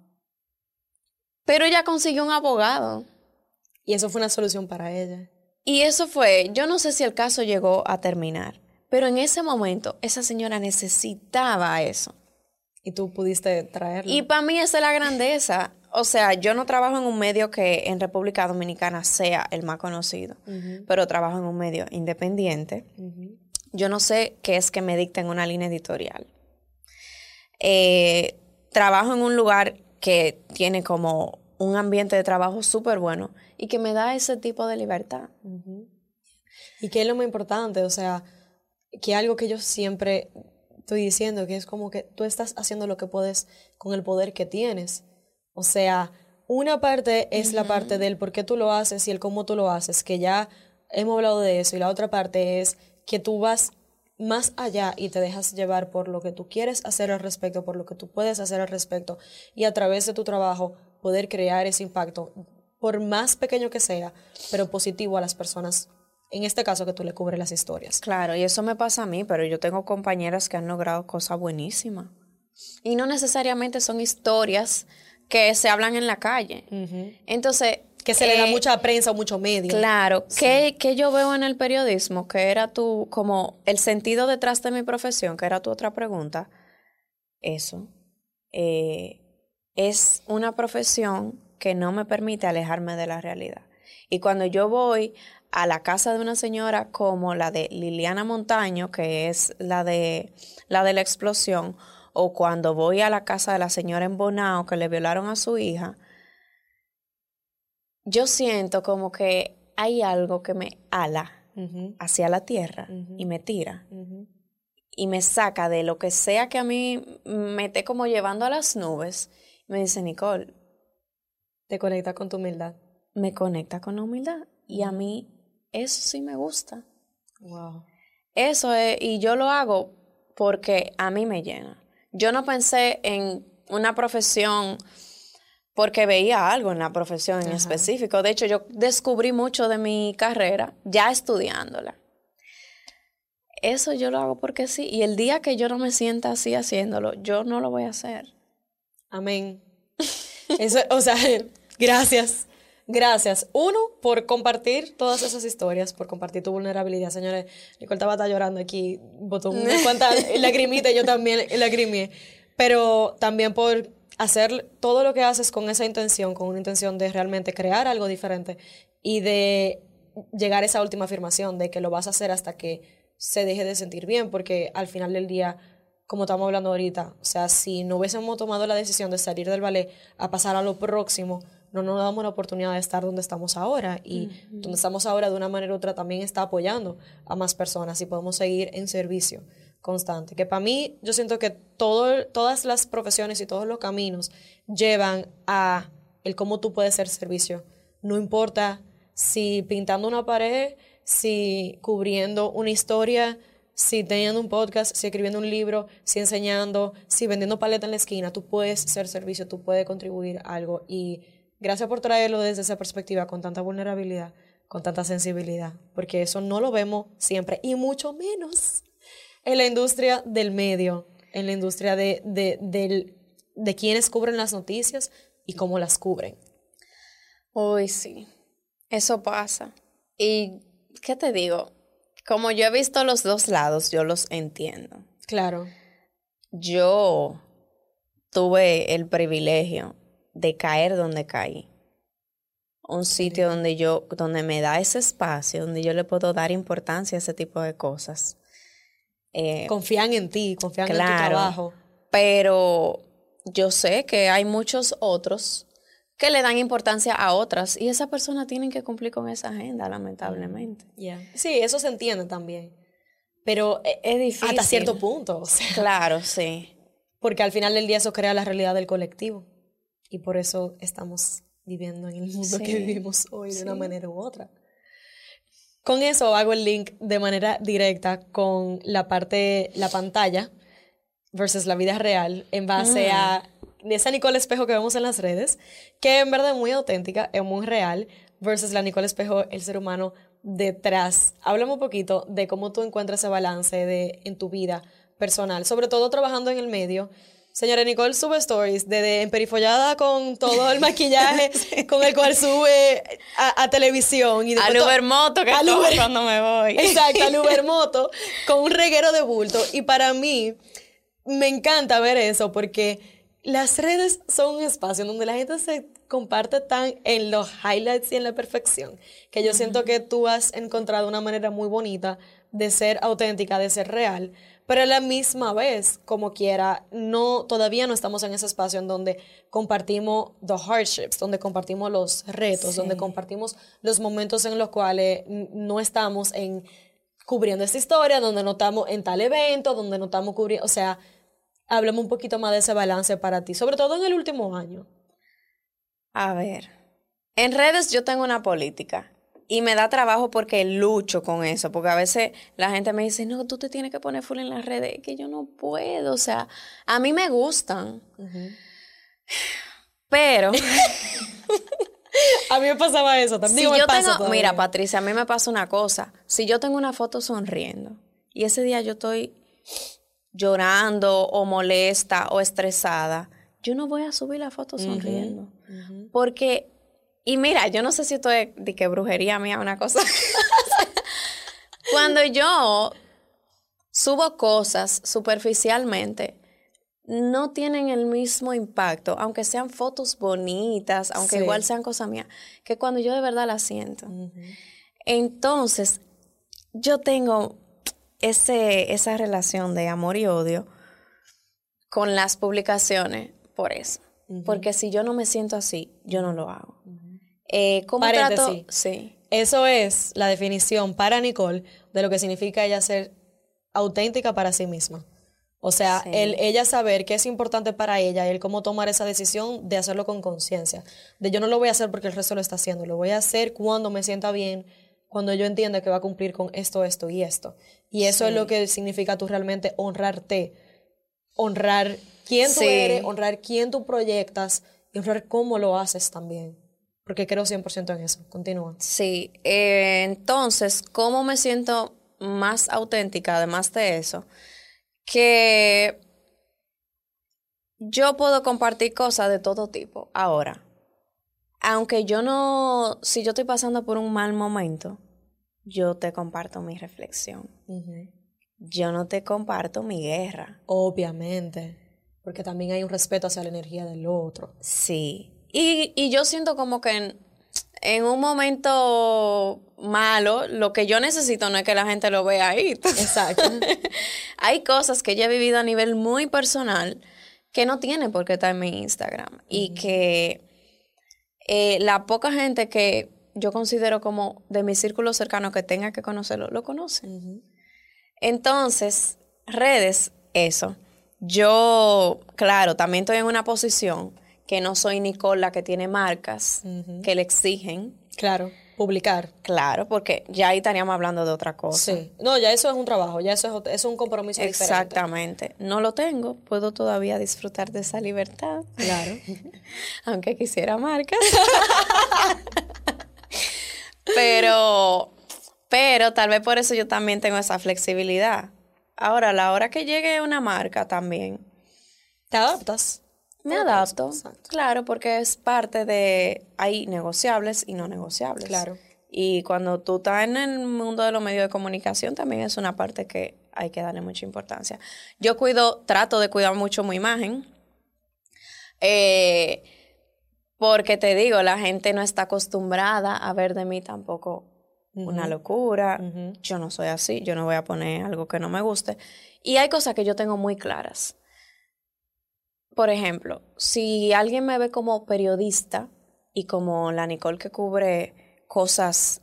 Pero ella consiguió un abogado. Y eso fue una solución para ella. Y eso fue, yo no sé si el caso llegó a terminar, pero en ese momento esa señora necesitaba eso. Y tú pudiste traerlo. Y para mí esa es la grandeza. O sea, yo no trabajo en un medio que en República Dominicana sea el más conocido, pero trabajo en un medio independiente. Yo no sé qué es que me dicten una línea editorial. Eh, trabajo en un lugar que tiene como un ambiente de trabajo súper bueno y que me da ese tipo de libertad. Y que es lo más importante, o sea, que algo que yo siempre estoy diciendo, que es como que tú estás haciendo lo que puedes con el poder que tienes. O sea, una parte es la parte del por qué tú lo haces y el cómo tú lo haces, que ya hemos hablado de eso, y la otra parte es que tú vas más allá y te dejas llevar por lo que tú quieres hacer al respecto, por lo que tú puedes hacer al respecto, y a través de tu trabajo poder crear ese impacto por más pequeño que sea, pero positivo a las personas. En este caso que tú le cubres las historias. Claro, y eso me pasa a mí, pero yo tengo compañeras que han logrado cosas buenísimas. Y no necesariamente son historias que se hablan en la calle. Entonces... Que se le da eh, mucha prensa o mucho medio. Claro. ¿Qué, yo veo en el periodismo? Que era tu, como el sentido detrás de mi profesión, que era tu otra pregunta. Eso. Eh, es una profesión que no me permite alejarme de la realidad. Y cuando yo voy a la casa de una señora como la de Liliana Montaño, que es la de la de la explosión, o cuando voy a la casa de la señora en Bonao que le violaron a su hija, yo siento como que hay algo que me ala hacia la tierra y me tira y me saca de lo que sea que a mí me esté como llevando a las nubes. Me dice, Nicole, te conecta con tu humildad. Me conecta con la humildad. Y a mí eso sí me gusta. Wow. Eso es, y yo lo hago porque a mí me llena. Yo no pensé en una profesión porque veía algo en la profesión en específico. De hecho, yo descubrí mucho de mi carrera ya estudiándola. Eso yo lo hago porque sí. Y el día que yo no me sienta así haciéndolo, yo no lo voy a hacer. Amén. Eso, o sea, [LAUGHS] Gracias. Gracias. Uno, por compartir todas esas historias, por compartir tu vulnerabilidad. Señores, Nicole estaba llorando aquí, botó una [LAUGHS] cuanta lagrimita, yo también lagrimé. Pero también por hacer todo lo que haces con esa intención, con una intención de realmente crear algo diferente y de llegar a esa última afirmación de que lo vas a hacer hasta que se deje de sentir bien, porque al final del día, como estamos hablando ahorita, o sea, si no hubiésemos tomado la decisión de salir del ballet a pasar a lo próximo, no nos damos la oportunidad de estar donde estamos ahora y donde estamos ahora de una manera u otra también está apoyando a más personas y podemos seguir en servicio constante. Que para mí yo siento que todo, todas las profesiones y todos los caminos llevan a el cómo tú puedes ser servicio. No importa si pintando una pared, si cubriendo una historia, si teniendo un podcast, si escribiendo un libro, si enseñando, si vendiendo paleta en la esquina, tú puedes ser servicio, tú puedes contribuir algo y Gracias por traerlo desde esa perspectiva, con tanta vulnerabilidad, con tanta sensibilidad, porque eso no lo vemos siempre, y mucho menos en la industria del medio, en la industria de, de, de quienes cubren las noticias y cómo las cubren. Uy, sí, eso pasa. Y, ¿qué te digo? Como yo he visto los dos lados, yo los entiendo. Claro. Yo tuve el privilegio de caer donde caí. Un sitio donde yo, donde me da ese espacio, donde yo le puedo dar importancia a ese tipo de cosas. Eh, confían en ti, confían en tu trabajo. Pero yo sé que hay muchos otros que le dan importancia a otras y esas personas tienen que cumplir con esa agenda, lamentablemente. Sí, eso se entiende también. Pero e, es difícil. Hasta cierto punto. [LAUGHS] claro, sí. Porque al final del día eso crea la realidad del colectivo. Y por eso estamos viviendo en el mundo que vivimos hoy de una manera u otra. Con eso hago el link de manera directa con la parte, la pantalla versus la vida real en base a mm. esa Nicole Espejo que vemos en las redes, que en verdad es muy auténtica, es muy real, versus la Nicole Espejo, el ser humano detrás. Háblame un poquito de cómo tú encuentras ese balance de, en tu vida personal, sobre todo trabajando en el medio. Señora Nicole sube stories de, emperifollada con todo el [LAUGHS] maquillaje con el cual sube a, televisión. Y al Ubermoto que al cuando me voy. Exacto, al [LAUGHS] Ubermoto con un reguero de bulto. Y para mí me encanta ver eso porque las redes son un espacio donde la gente se comparte tan en los highlights y en la perfección que yo siento que tú has encontrado una manera muy bonita de ser auténtica, de ser real, pero a la misma vez, como quiera, no, todavía no estamos en ese espacio en donde compartimos the hardships, donde compartimos los retos, donde compartimos los momentos en los cuales no estamos en cubriendo esta historia, donde no estamos en tal evento, donde no estamos cubriendo, o sea, hablemos un poquito más de ese balance para ti, sobre todo en el último año. A ver, en redes yo tengo una política y me da trabajo porque lucho con eso, porque a veces la gente me dice, no, tú te tienes que poner full en las redes, que yo no puedo, o sea, a mí me gustan, pero... [LAUGHS] a mí me pasaba eso también. yo tengo, mira, Patricia, a mí me pasa una cosa, si yo tengo una foto sonriendo y ese día yo estoy llorando o molesta o estresada, yo no voy a subir la foto sonriendo, porque y mira, yo no sé si esto es de que brujería mía una cosa. [LAUGHS] Cuando yo subo cosas superficialmente, no tienen el mismo impacto, aunque sean fotos bonitas, aunque igual sean cosas mías, que cuando yo de verdad las siento. Entonces, yo tengo ese, esa relación de amor y odio con las publicaciones por eso. Porque si yo no me siento así, yo no lo hago. Eh, ¿Cómo trato? Sí. Eso es la definición para Nicole de lo que significa ella ser auténtica para sí misma. O sea, el, ella saber qué es importante para ella y el cómo tomar esa decisión de hacerlo con conciencia. De yo no lo voy a hacer porque el resto lo está haciendo, lo voy a hacer cuando me sienta bien, cuando yo entienda que va a cumplir con esto, esto y esto. Y eso es lo que significa tú realmente honrarte, honrar quién tú eres, honrar quién tú proyectas y honrar cómo lo haces también porque creo 100% en eso. Continúa. Sí, eh, entonces, ¿cómo me siento más auténtica además de eso? Que yo puedo compartir cosas de todo tipo ahora. Aunque yo no, si yo estoy pasando por un mal momento, yo te comparto mi reflexión. Yo no te comparto mi guerra. Obviamente, porque también hay un respeto hacia la energía del otro. Sí, y, y yo siento como que en, un momento malo, lo que yo necesito no es que la gente lo vea ahí. [LAUGHS] Exacto. Hay cosas que yo he vivido a nivel muy personal que no tienen por qué estar en mi Instagram. Y que eh, la poca gente que yo considero como de mi círculo cercano que tenga que conocerlo, lo conoce. Entonces, redes, eso. Yo, claro, también estoy en una posición que no soy Nicole la que tiene marcas que le exigen. Claro, publicar. Claro, porque ya ahí estaríamos hablando de otra cosa. Sí, no, ya eso es un trabajo, ya eso es, es un compromiso Exactamente. No lo tengo, puedo todavía disfrutar de esa libertad. Claro. [LAUGHS] Aunque quisiera marcas. [LAUGHS] pero, pero tal vez por eso yo también tengo esa flexibilidad. Ahora, a la hora que llegue una marca también. ¿Te adaptas? Me adapto, claro, porque es parte de, hay negociables y no negociables. Claro. Y cuando tú estás en el mundo de los medios de comunicación, también es una parte que hay que darle mucha importancia. Yo cuido, trato de cuidar mucho mi imagen, eh, porque te digo, la gente no está acostumbrada a ver de mí tampoco una locura. Yo no soy así, yo no voy a poner algo que no me guste. Y hay cosas que yo tengo muy claras por ejemplo, si alguien me ve como periodista, y como la Nicole que cubre cosas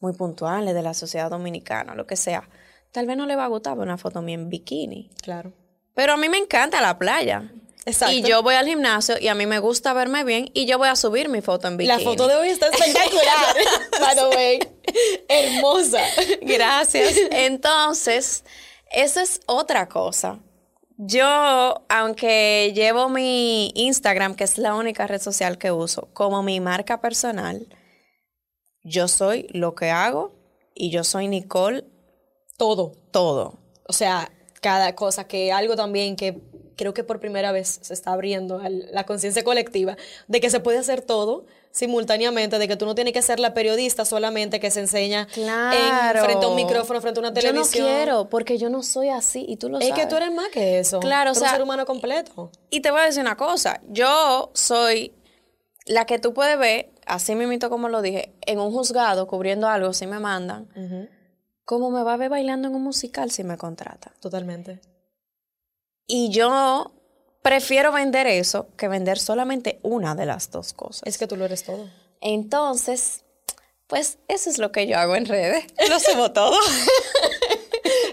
muy puntuales de la sociedad dominicana, lo que sea, tal vez no le va a gustar ver una foto mía en bikini. Claro. Pero a mí me encanta la playa. Exacto. Y yo voy al gimnasio y a mí me gusta verme bien y yo voy a subir mi foto en bikini. La foto de hoy está [LAUGHS] espectacular. By the way. [LAUGHS] Hermosa. Gracias. Entonces, eso es otra cosa. Yo, aunque llevo mi Instagram, que es la única red social que uso, como mi marca personal, yo soy lo que hago y yo soy Nicole Todo. todo. O sea, cada cosa, que algo también que creo que por primera vez se está abriendo a la conciencia colectiva, de que se puede hacer todo simultáneamente, de que tú no tienes que ser la periodista solamente que se enseña Claro. en, frente a un micrófono, frente a una televisión. Yo no quiero, porque yo no soy así y tú lo Es sabes. que tú eres más que eso. Claro, Tú eres sea- un ser humano completo. Y te voy a decir una cosa, yo soy la que tú puedes ver, así mismito como lo dije, en un juzgado cubriendo algo si me mandan, como me va a ver bailando en un musical si me contratan. Totalmente. Y yo prefiero vender eso que vender solamente una de las dos cosas. Es que tú lo eres todo. Entonces, pues eso es lo que yo hago en redes. Lo subo [LAUGHS] todo.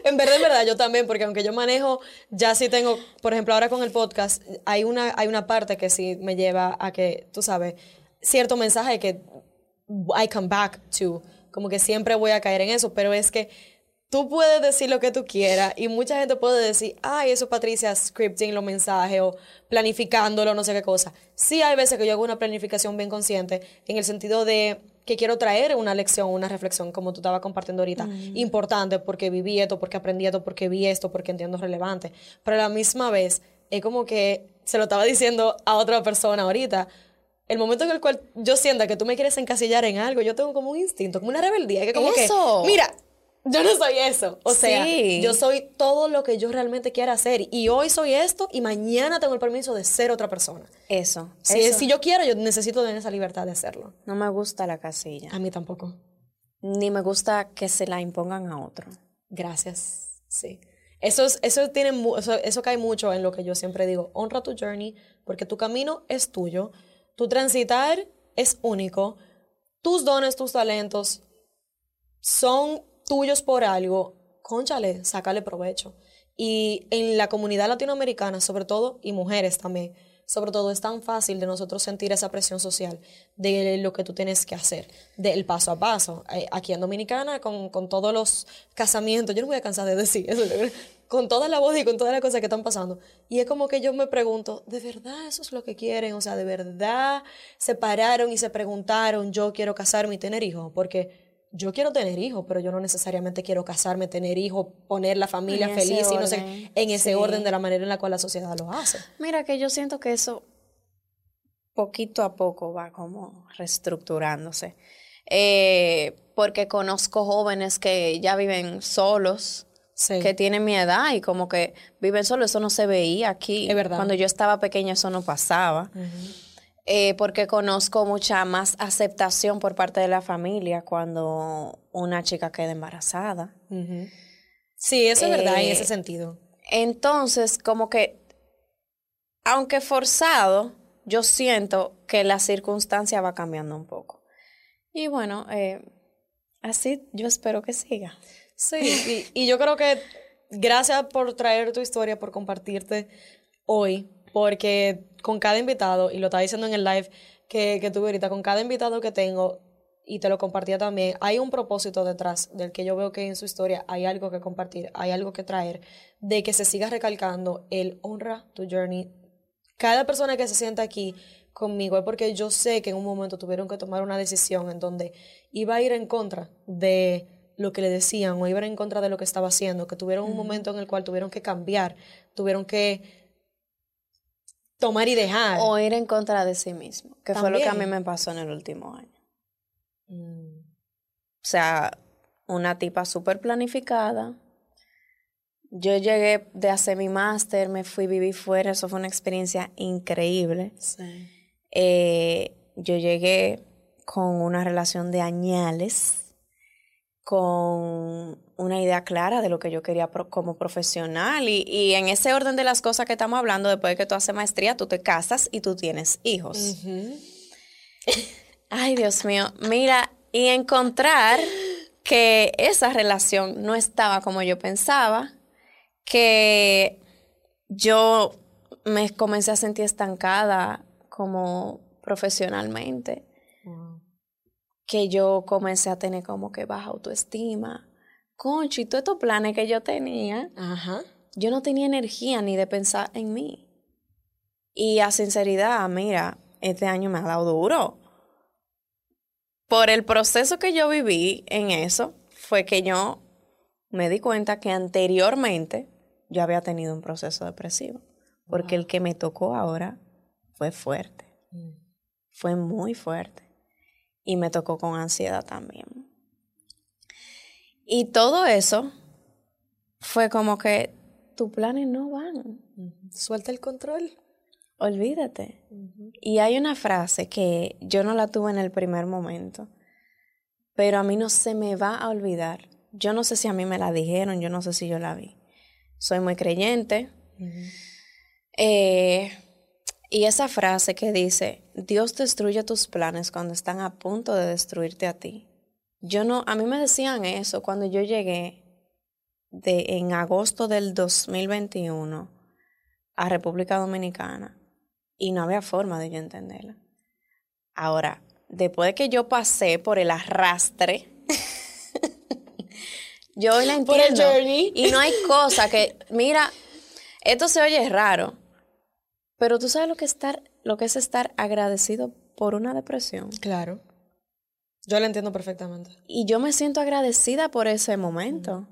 En verdad, en verdad, yo también, porque aunque yo manejo, ya sí tengo, por ejemplo, ahora con el podcast, hay una, hay una parte que sí me lleva a que, tú sabes, cierto mensaje que I come back to, como que siempre voy a caer en eso, pero es que tú puedes decir lo que tú quieras y mucha gente puede decir, ay, eso Patricia scripting los mensajes o planificándolo, no sé qué cosa. Sí hay veces que yo hago una planificación bien consciente en el sentido de que quiero traer una lección, una reflexión, como tú estabas compartiendo ahorita, importante porque viví esto, porque aprendí esto, porque vi esto, porque entiendo relevante. Pero a la misma vez, es como que se lo estaba diciendo a otra persona ahorita, el momento en el cual yo sienta que tú me quieres encasillar en algo, yo tengo como un instinto, como una rebeldía, que como Eso. que, mira, yo no soy eso. O sea, Sí. yo soy todo lo que yo realmente quiera hacer. Y hoy soy esto y mañana tengo el permiso de ser otra persona. Eso. Si, eso. si yo quiero, yo necesito tener esa libertad de hacerlo. No me gusta la casilla. A mí tampoco. Ni me gusta que se la impongan a otro. Gracias. Sí. Eso, es- eso, tiene, eso, eso cae mucho en lo que yo siempre digo. Honra tu journey porque tu camino es tuyo. Tu transitar es único. Tus dones, tus talentos son tuyos por algo. Conchale, sácale provecho. Y en la comunidad latinoamericana, sobre todo, y mujeres también, sobre todo es tan fácil de nosotros sentir esa presión social de lo que tú tienes que hacer, del paso a paso. Eh, Aquí en Dominicana, con, con todos los casamientos, yo no voy a cansar de decir eso, con toda la voz y con todas las cosas que están pasando. Y es como que yo me pregunto, ¿de verdad eso es lo que quieren? O sea, ¿de verdad se pararon y se preguntaron, yo quiero casarme y tener hijos? Porque yo quiero tener hijos, pero yo no necesariamente quiero casarme, tener hijos, poner la familia En feliz y no sé, en ese sí. orden de la manera en la cual la sociedad lo hace. Mira que yo siento que eso poquito a poco va como reestructurándose. Eh, porque conozco jóvenes que ya viven solos, Sí. que tienen mi edad y como que viven solos. Eso no se veía aquí. Es verdad. Cuando yo estaba pequeña eso no pasaba. Eh, porque conozco mucha más aceptación por parte de la familia cuando una chica queda embarazada. Sí, eso es verdad en Eh, ese sentido. Entonces, como que, aunque forzado, yo siento que la circunstancia va cambiando un poco. Y bueno, eh, así yo espero que siga. Sí, y, y yo creo que gracias por traer tu historia, por compartirte hoy, porque con cada invitado, y lo estaba diciendo en el live que, que tuve ahorita, con cada invitado que tengo, y te lo compartía también, hay un propósito detrás del que yo veo que en su historia hay algo que compartir, hay algo que traer, de que se siga recalcando el honra tu journey. Cada persona que se sienta aquí conmigo es porque yo sé que en un momento tuvieron que tomar una decisión en donde iba a ir en contra de lo que le decían o iba a ir en contra de lo que estaba haciendo, que tuvieron un momento en el cual tuvieron que cambiar, tuvieron que tomar y dejar. O ir en contra de sí mismo, que fue lo que a mí me pasó en el último año. Mm, O sea, una tipa súper planificada. Yo llegué de hacer mi máster, me fui a vivir fuera, eso fue una experiencia increíble. sí. Eh, yo llegué con una relación de añales, con una idea clara de lo que yo quería pro- como profesional y, y en ese orden de las cosas que estamos hablando, después de que tú haces maestría, tú te casas y tú tienes hijos. Ay, Dios mío. Mira, y encontrar que esa relación no estaba como yo pensaba, que yo me comencé a sentir estancada como profesionalmente, que yo comencé a tener como que baja autoestima. Conchi, y todos estos planes que yo tenía, yo no tenía energía ni de pensar en mí. Y a sinceridad, mira, este año me ha dado duro. Por el proceso que yo viví en eso, fue que yo me di cuenta que anteriormente yo había tenido un proceso depresivo. Porque el que me tocó ahora fue fuerte. Mm. Fue muy fuerte. Y me tocó con ansiedad también. Y todo eso fue como que tus planes no van. Suelta el control. Olvídate. Y hay una frase que yo no la tuve en el primer momento, pero a mí no se me va a olvidar. Yo no sé si a mí me la dijeron, yo no sé si yo la vi. Soy muy creyente. Eh, y esa frase que dice, Dios destruye tus planes cuando están a punto de destruirte a ti. Yo no, a mí me decían eso cuando yo llegué de, en agosto del 2021 a República Dominicana y no había forma de yo entenderla. Ahora, después de que yo pasé por el arrastre, [LAUGHS] yo hoy la entiendo. Y no hay cosa que, mira, esto se oye raro, pero tú sabes lo que, estar, lo que es estar agradecido por una depresión. Claro. Yo la entiendo perfectamente. Y yo me siento agradecida por ese momento.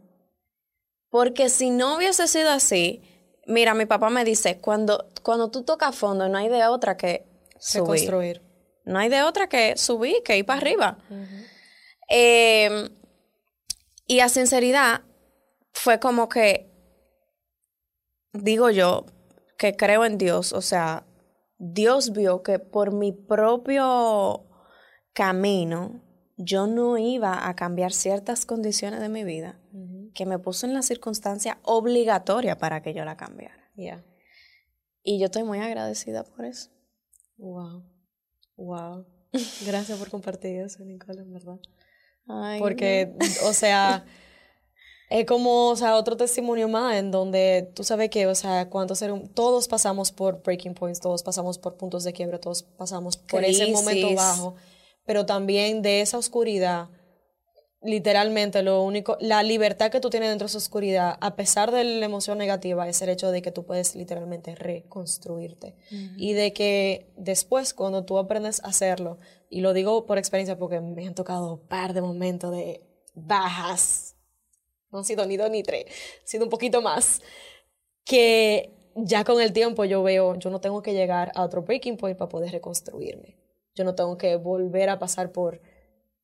Porque si no hubiese sido así, Mira, mi papá me dice, cuando, cuando tú tocas fondo, no hay de otra que subir. Reconstruir. No hay de otra que subir, que ir para arriba. Em, y a sinceridad, fue como que, digo yo, que creo en Dios, o sea, Dios vio que por mi propio camino yo no iba a cambiar ciertas condiciones de mi vida que me puso en la circunstancia obligatoria para que yo la cambiara. Y yo estoy muy agradecida por eso. Wow. Wow. Gracias por compartir eso, Nicole, en verdad. [LAUGHS] Porque, o sea, [LAUGHS] es como, o sea, otro testimonio más en donde tú sabes que, o sea, cuando todos pasamos por breaking points, todos pasamos por puntos de quiebra, todos pasamos por ese momento bajo, pero también de esa oscuridad literalmente lo único, la libertad que tú tienes dentro de esa oscuridad, a pesar de la emoción negativa, es el hecho de que tú puedes literalmente reconstruirte. Y de que después, cuando tú aprendes a hacerlo, y lo digo por experiencia porque me han tocado un par de momentos de bajas, no han sido ni dos ni tres, han un poquito más, que ya con el tiempo yo veo, yo no tengo que llegar a otro breaking point para poder reconstruirme. Yo no tengo que volver a pasar por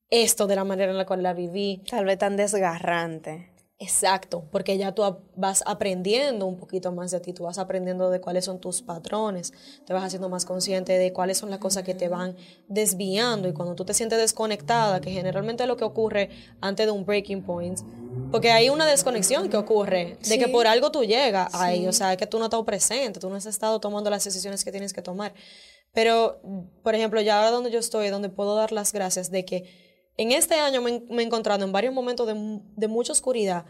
esto de la manera en la cual la viví. Tal vez tan desgarrante. Exacto, porque ya tú vas aprendiendo un poquito más de ti, tú vas aprendiendo de cuáles son tus patrones, te vas haciendo más consciente de cuáles son las cosas que te van desviando y cuando tú te sientes desconectada, que generalmente es lo que ocurre antes de un breaking point, porque hay una desconexión que ocurre, de que por algo tú llegas ahí, o sea, que tú no estás presente, tú no has estado tomando las decisiones que tienes que tomar. Pero, por ejemplo, ya ahora donde yo estoy, donde puedo dar las gracias de que en este año me, he encontrado en varios momentos de, mucha oscuridad,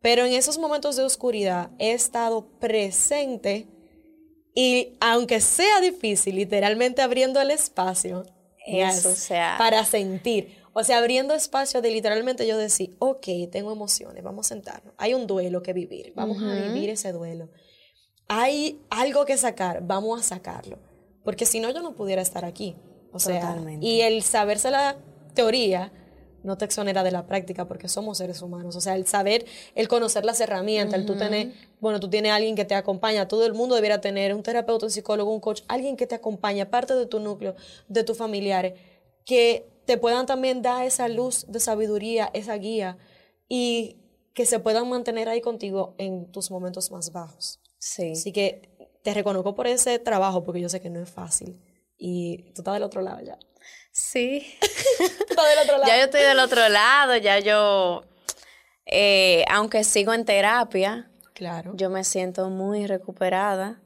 pero en esos momentos de oscuridad he estado presente y aunque sea difícil, literalmente abriendo el espacio Eso, sea. para sentir. O sea, abriendo espacio de literalmente yo decir, ok, tengo emociones, vamos a sentarnos. Hay un duelo que vivir, vamos a vivir ese duelo. Hay algo que sacar, vamos a sacarlo. Porque si no, yo no pudiera estar aquí. O sea, y el sabérsela teoría no te exonera de la práctica porque somos seres humanos. O sea, el saber, el conocer las herramientas, el tú tener, bueno, tú tienes alguien que te acompaña, todo el mundo debiera tener un terapeuta, un psicólogo, un coach, alguien que te acompaña, parte de tu núcleo, de tus familiares, que te puedan también dar esa luz de sabiduría, esa guía y que se puedan mantener ahí contigo en tus momentos más bajos. Sí. Así que te reconozco por ese trabajo porque yo sé que no es fácil y tú estás del otro lado ya. Sí. [LAUGHS] del otro lado. Ya yo estoy del otro lado, ya yo, eh, aunque sigo en terapia, claro. yo me siento muy recuperada.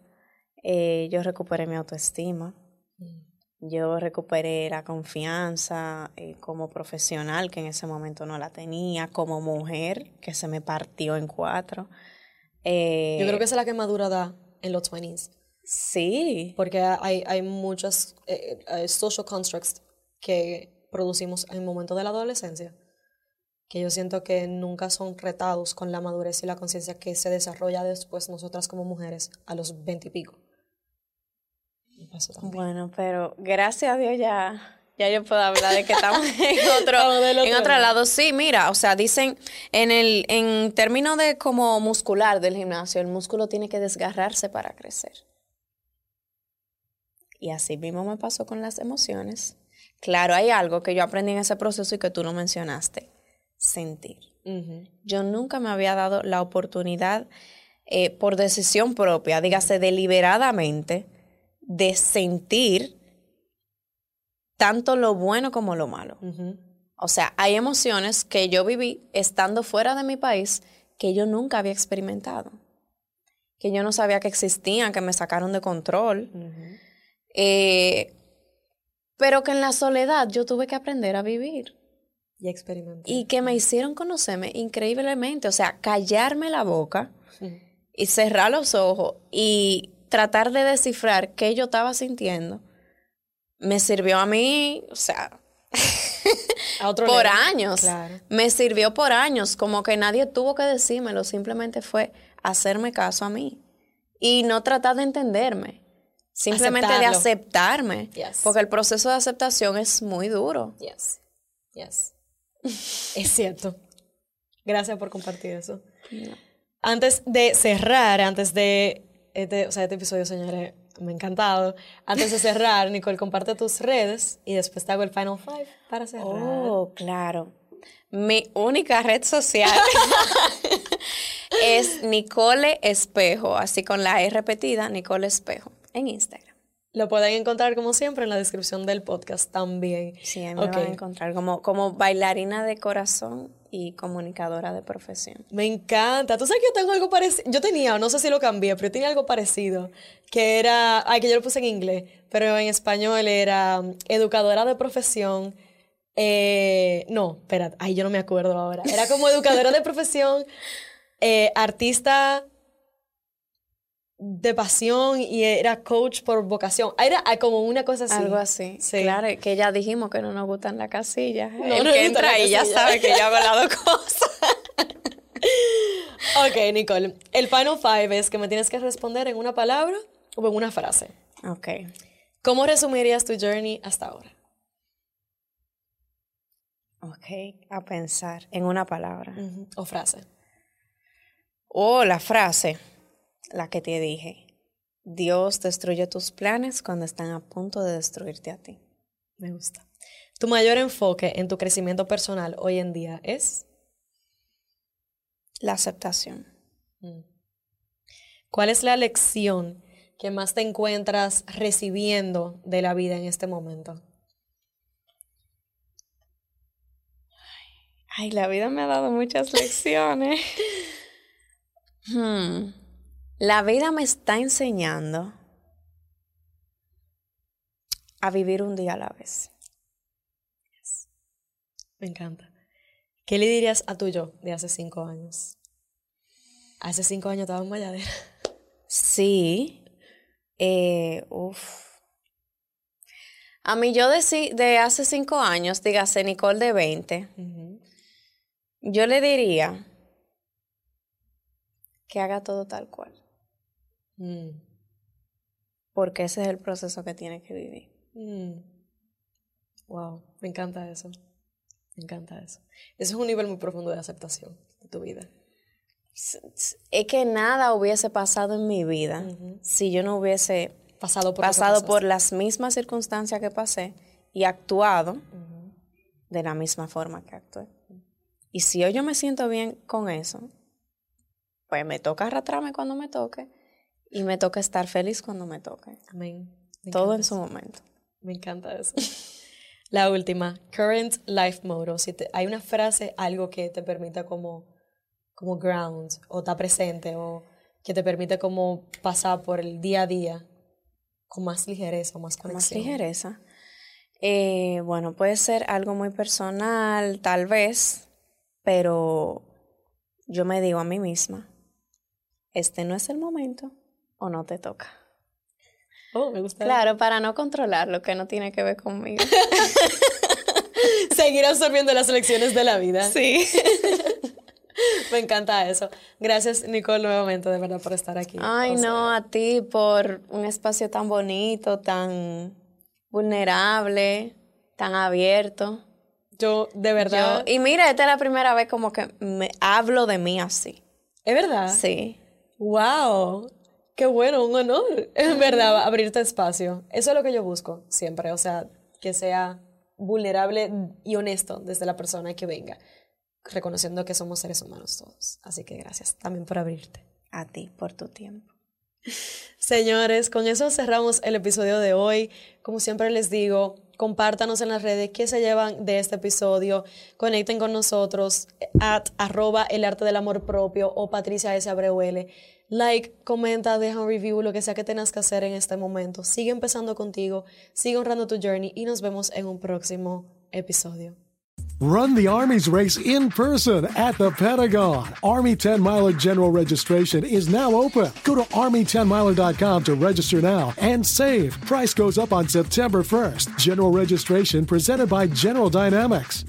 Eh, yo recuperé mi autoestima. Mm. Yo recuperé la confianza eh, como profesional, que en ese momento no la tenía, como mujer, que se me partió en cuatro. Eh, Yo creo que esa es la que madura da en los 20s. Sí. Porque hay, hay muchos eh, social constructs que producimos en el momento de la adolescencia que yo siento que nunca son retados con la madurez y la conciencia que se desarrolla después nosotras como mujeres a los veintipico. Bueno, pero gracias a Dios ya, ya yo puedo hablar de que estamos [LAUGHS] en otro, en otro lado. Sí, mira, o sea, dicen en el en términos de como muscular del gimnasio, el músculo tiene que desgarrarse para crecer. Y así mismo me pasó con las emociones. Claro, hay algo que yo aprendí en ese proceso y que tú no mencionaste, sentir. Yo nunca me había dado la oportunidad eh, por decisión propia, dígase deliberadamente, de sentir tanto lo bueno como lo malo. O sea, hay emociones que yo viví estando fuera de mi país que yo nunca había experimentado, que yo no sabía que existían, que me sacaron de control, eh, pero que en la soledad yo tuve que aprender a vivir. Y experimentar. Y que me hicieron conocerme increíblemente, o sea, callarme la boca y cerrar los ojos y tratar de descifrar qué yo estaba sintiendo me sirvió a mí, o sea, [LAUGHS] por años. Me sirvió por años, como que nadie tuvo que decírmelo, simplemente fue hacerme caso a mí y no tratar de entenderme, simplemente de aceptarme, porque el proceso de aceptación es muy duro. Yes. Yes. [LAUGHS] es cierto. Gracias por compartir eso. Antes de cerrar, antes de este, o sea, este episodio, señores, me ha encantado. Antes de cerrar, Nicole, comparte tus redes y después te hago el final five para cerrar. Oh, claro. Mi única red social [LAUGHS] es Nicole Espejo, así con la E repetida, Nicole Espejo, en Instagram. Lo pueden encontrar como siempre en la descripción del podcast también. Sí, me van a encontrar como, como bailarina de corazón y comunicadora de profesión. Me encanta. Tú sabes que yo tengo algo parecido. Yo tenía, no sé si lo cambié, pero yo tenía algo parecido. Que era. Ay, que yo lo puse en inglés, pero en español era um, educadora de profesión. Eh, no, espérate. Ay, yo no me acuerdo ahora. Era como educadora de [LAUGHS] profesión, eh, artista de pasión y era coach por vocación. Era como una cosa así. Algo así. Claro, que ya dijimos que no nos gustan las casillas. No, El que entra ahí ya sabe que yo hago las [LAUGHS] dos cosas. [LAUGHS] ok, Nicole. El final five es que me tienes que responder en una palabra o en una frase. Ok. ¿Cómo resumirías tu journey hasta ahora? Ok, a pensar en una palabra. O frase. O la frase la que te dije. Dios destruye tus planes cuando están a punto de destruirte a ti. Me gusta. ¿Tu mayor enfoque en tu crecimiento personal hoy en día es? La aceptación. Mm. ¿Cuál es la lección que más te encuentras recibiendo de la vida en este momento? Ay, la vida me ha dado muchas lecciones. [LAUGHS] hmm. La vida me está enseñando a vivir un día a la vez. Me encanta. ¿Qué le dirías a tu yo de hace cinco años? Hace cinco años estaba en Mayadera. Sí. Eh, uf. A mí yo de, de, hace cinco años, dígase Nicole de 20, yo le diría que haga todo tal cual. Mm. Porque ese es el proceso que tiene que vivir. Mm. Wow, me encanta eso. Me encanta eso. Eso es un nivel muy profundo de aceptación de tu vida. Es que nada hubiese pasado en mi vida si yo no hubiese pasado, por, pasado por las mismas circunstancias que pasé y actuado de la misma forma que actué. Y si hoy yo me siento bien con eso, pues me toca arrastrarme cuando me toque y me toca estar feliz cuando me toque. Amén. Todo en su momento. Me encanta eso. La última, current life motto. Si hay una frase, algo que te permita como, como ground, o está presente, o que te permite como pasar por el día a día con más ligereza, más conexión. Con más ligereza. Eh, bueno, puede ser algo muy personal, tal vez, pero yo me digo a mí misma, este no es el momento o no te toca. Oh, me gusta. Claro, para no controlar lo que no tiene que ver conmigo. [LAUGHS] Seguir absorbiendo las lecciones de la vida. Sí. [LAUGHS] Me encanta eso. Gracias, Nicole, nuevamente, de verdad, por estar aquí. Ay, no, a ti por un espacio tan bonito, tan vulnerable, tan abierto. Yo, de verdad. y mira, esta es la primera vez como que me hablo de mí así. ¿Es verdad? Sí. ¡Wow! Qué bueno, un honor. [LAUGHS] En verdad, abrirte espacio. Eso es lo que yo busco siempre. O sea, que sea vulnerable y honesto desde la persona que venga reconociendo que somos seres humanos todos. Así que gracias también por abrirte. A ti, por tu tiempo. Señores, con eso cerramos el episodio de hoy. Como siempre les digo, compártanos en las redes qué se llevan de este episodio. Conecten con nosotros at arroba el arte del amor propio o Patricia S. Abreuele. Like, comenta, deja un review, lo que sea que tengas que hacer en este momento. Sigue empezando contigo, sigue honrando tu journey y nos vemos en un próximo episodio. Run the Army's race in person at the Pentagon. Army 10 Miler General Registration is now open. Go to Army10miler.com to register now and save. Price goes up on September 1st. General registration presented by General Dynamics.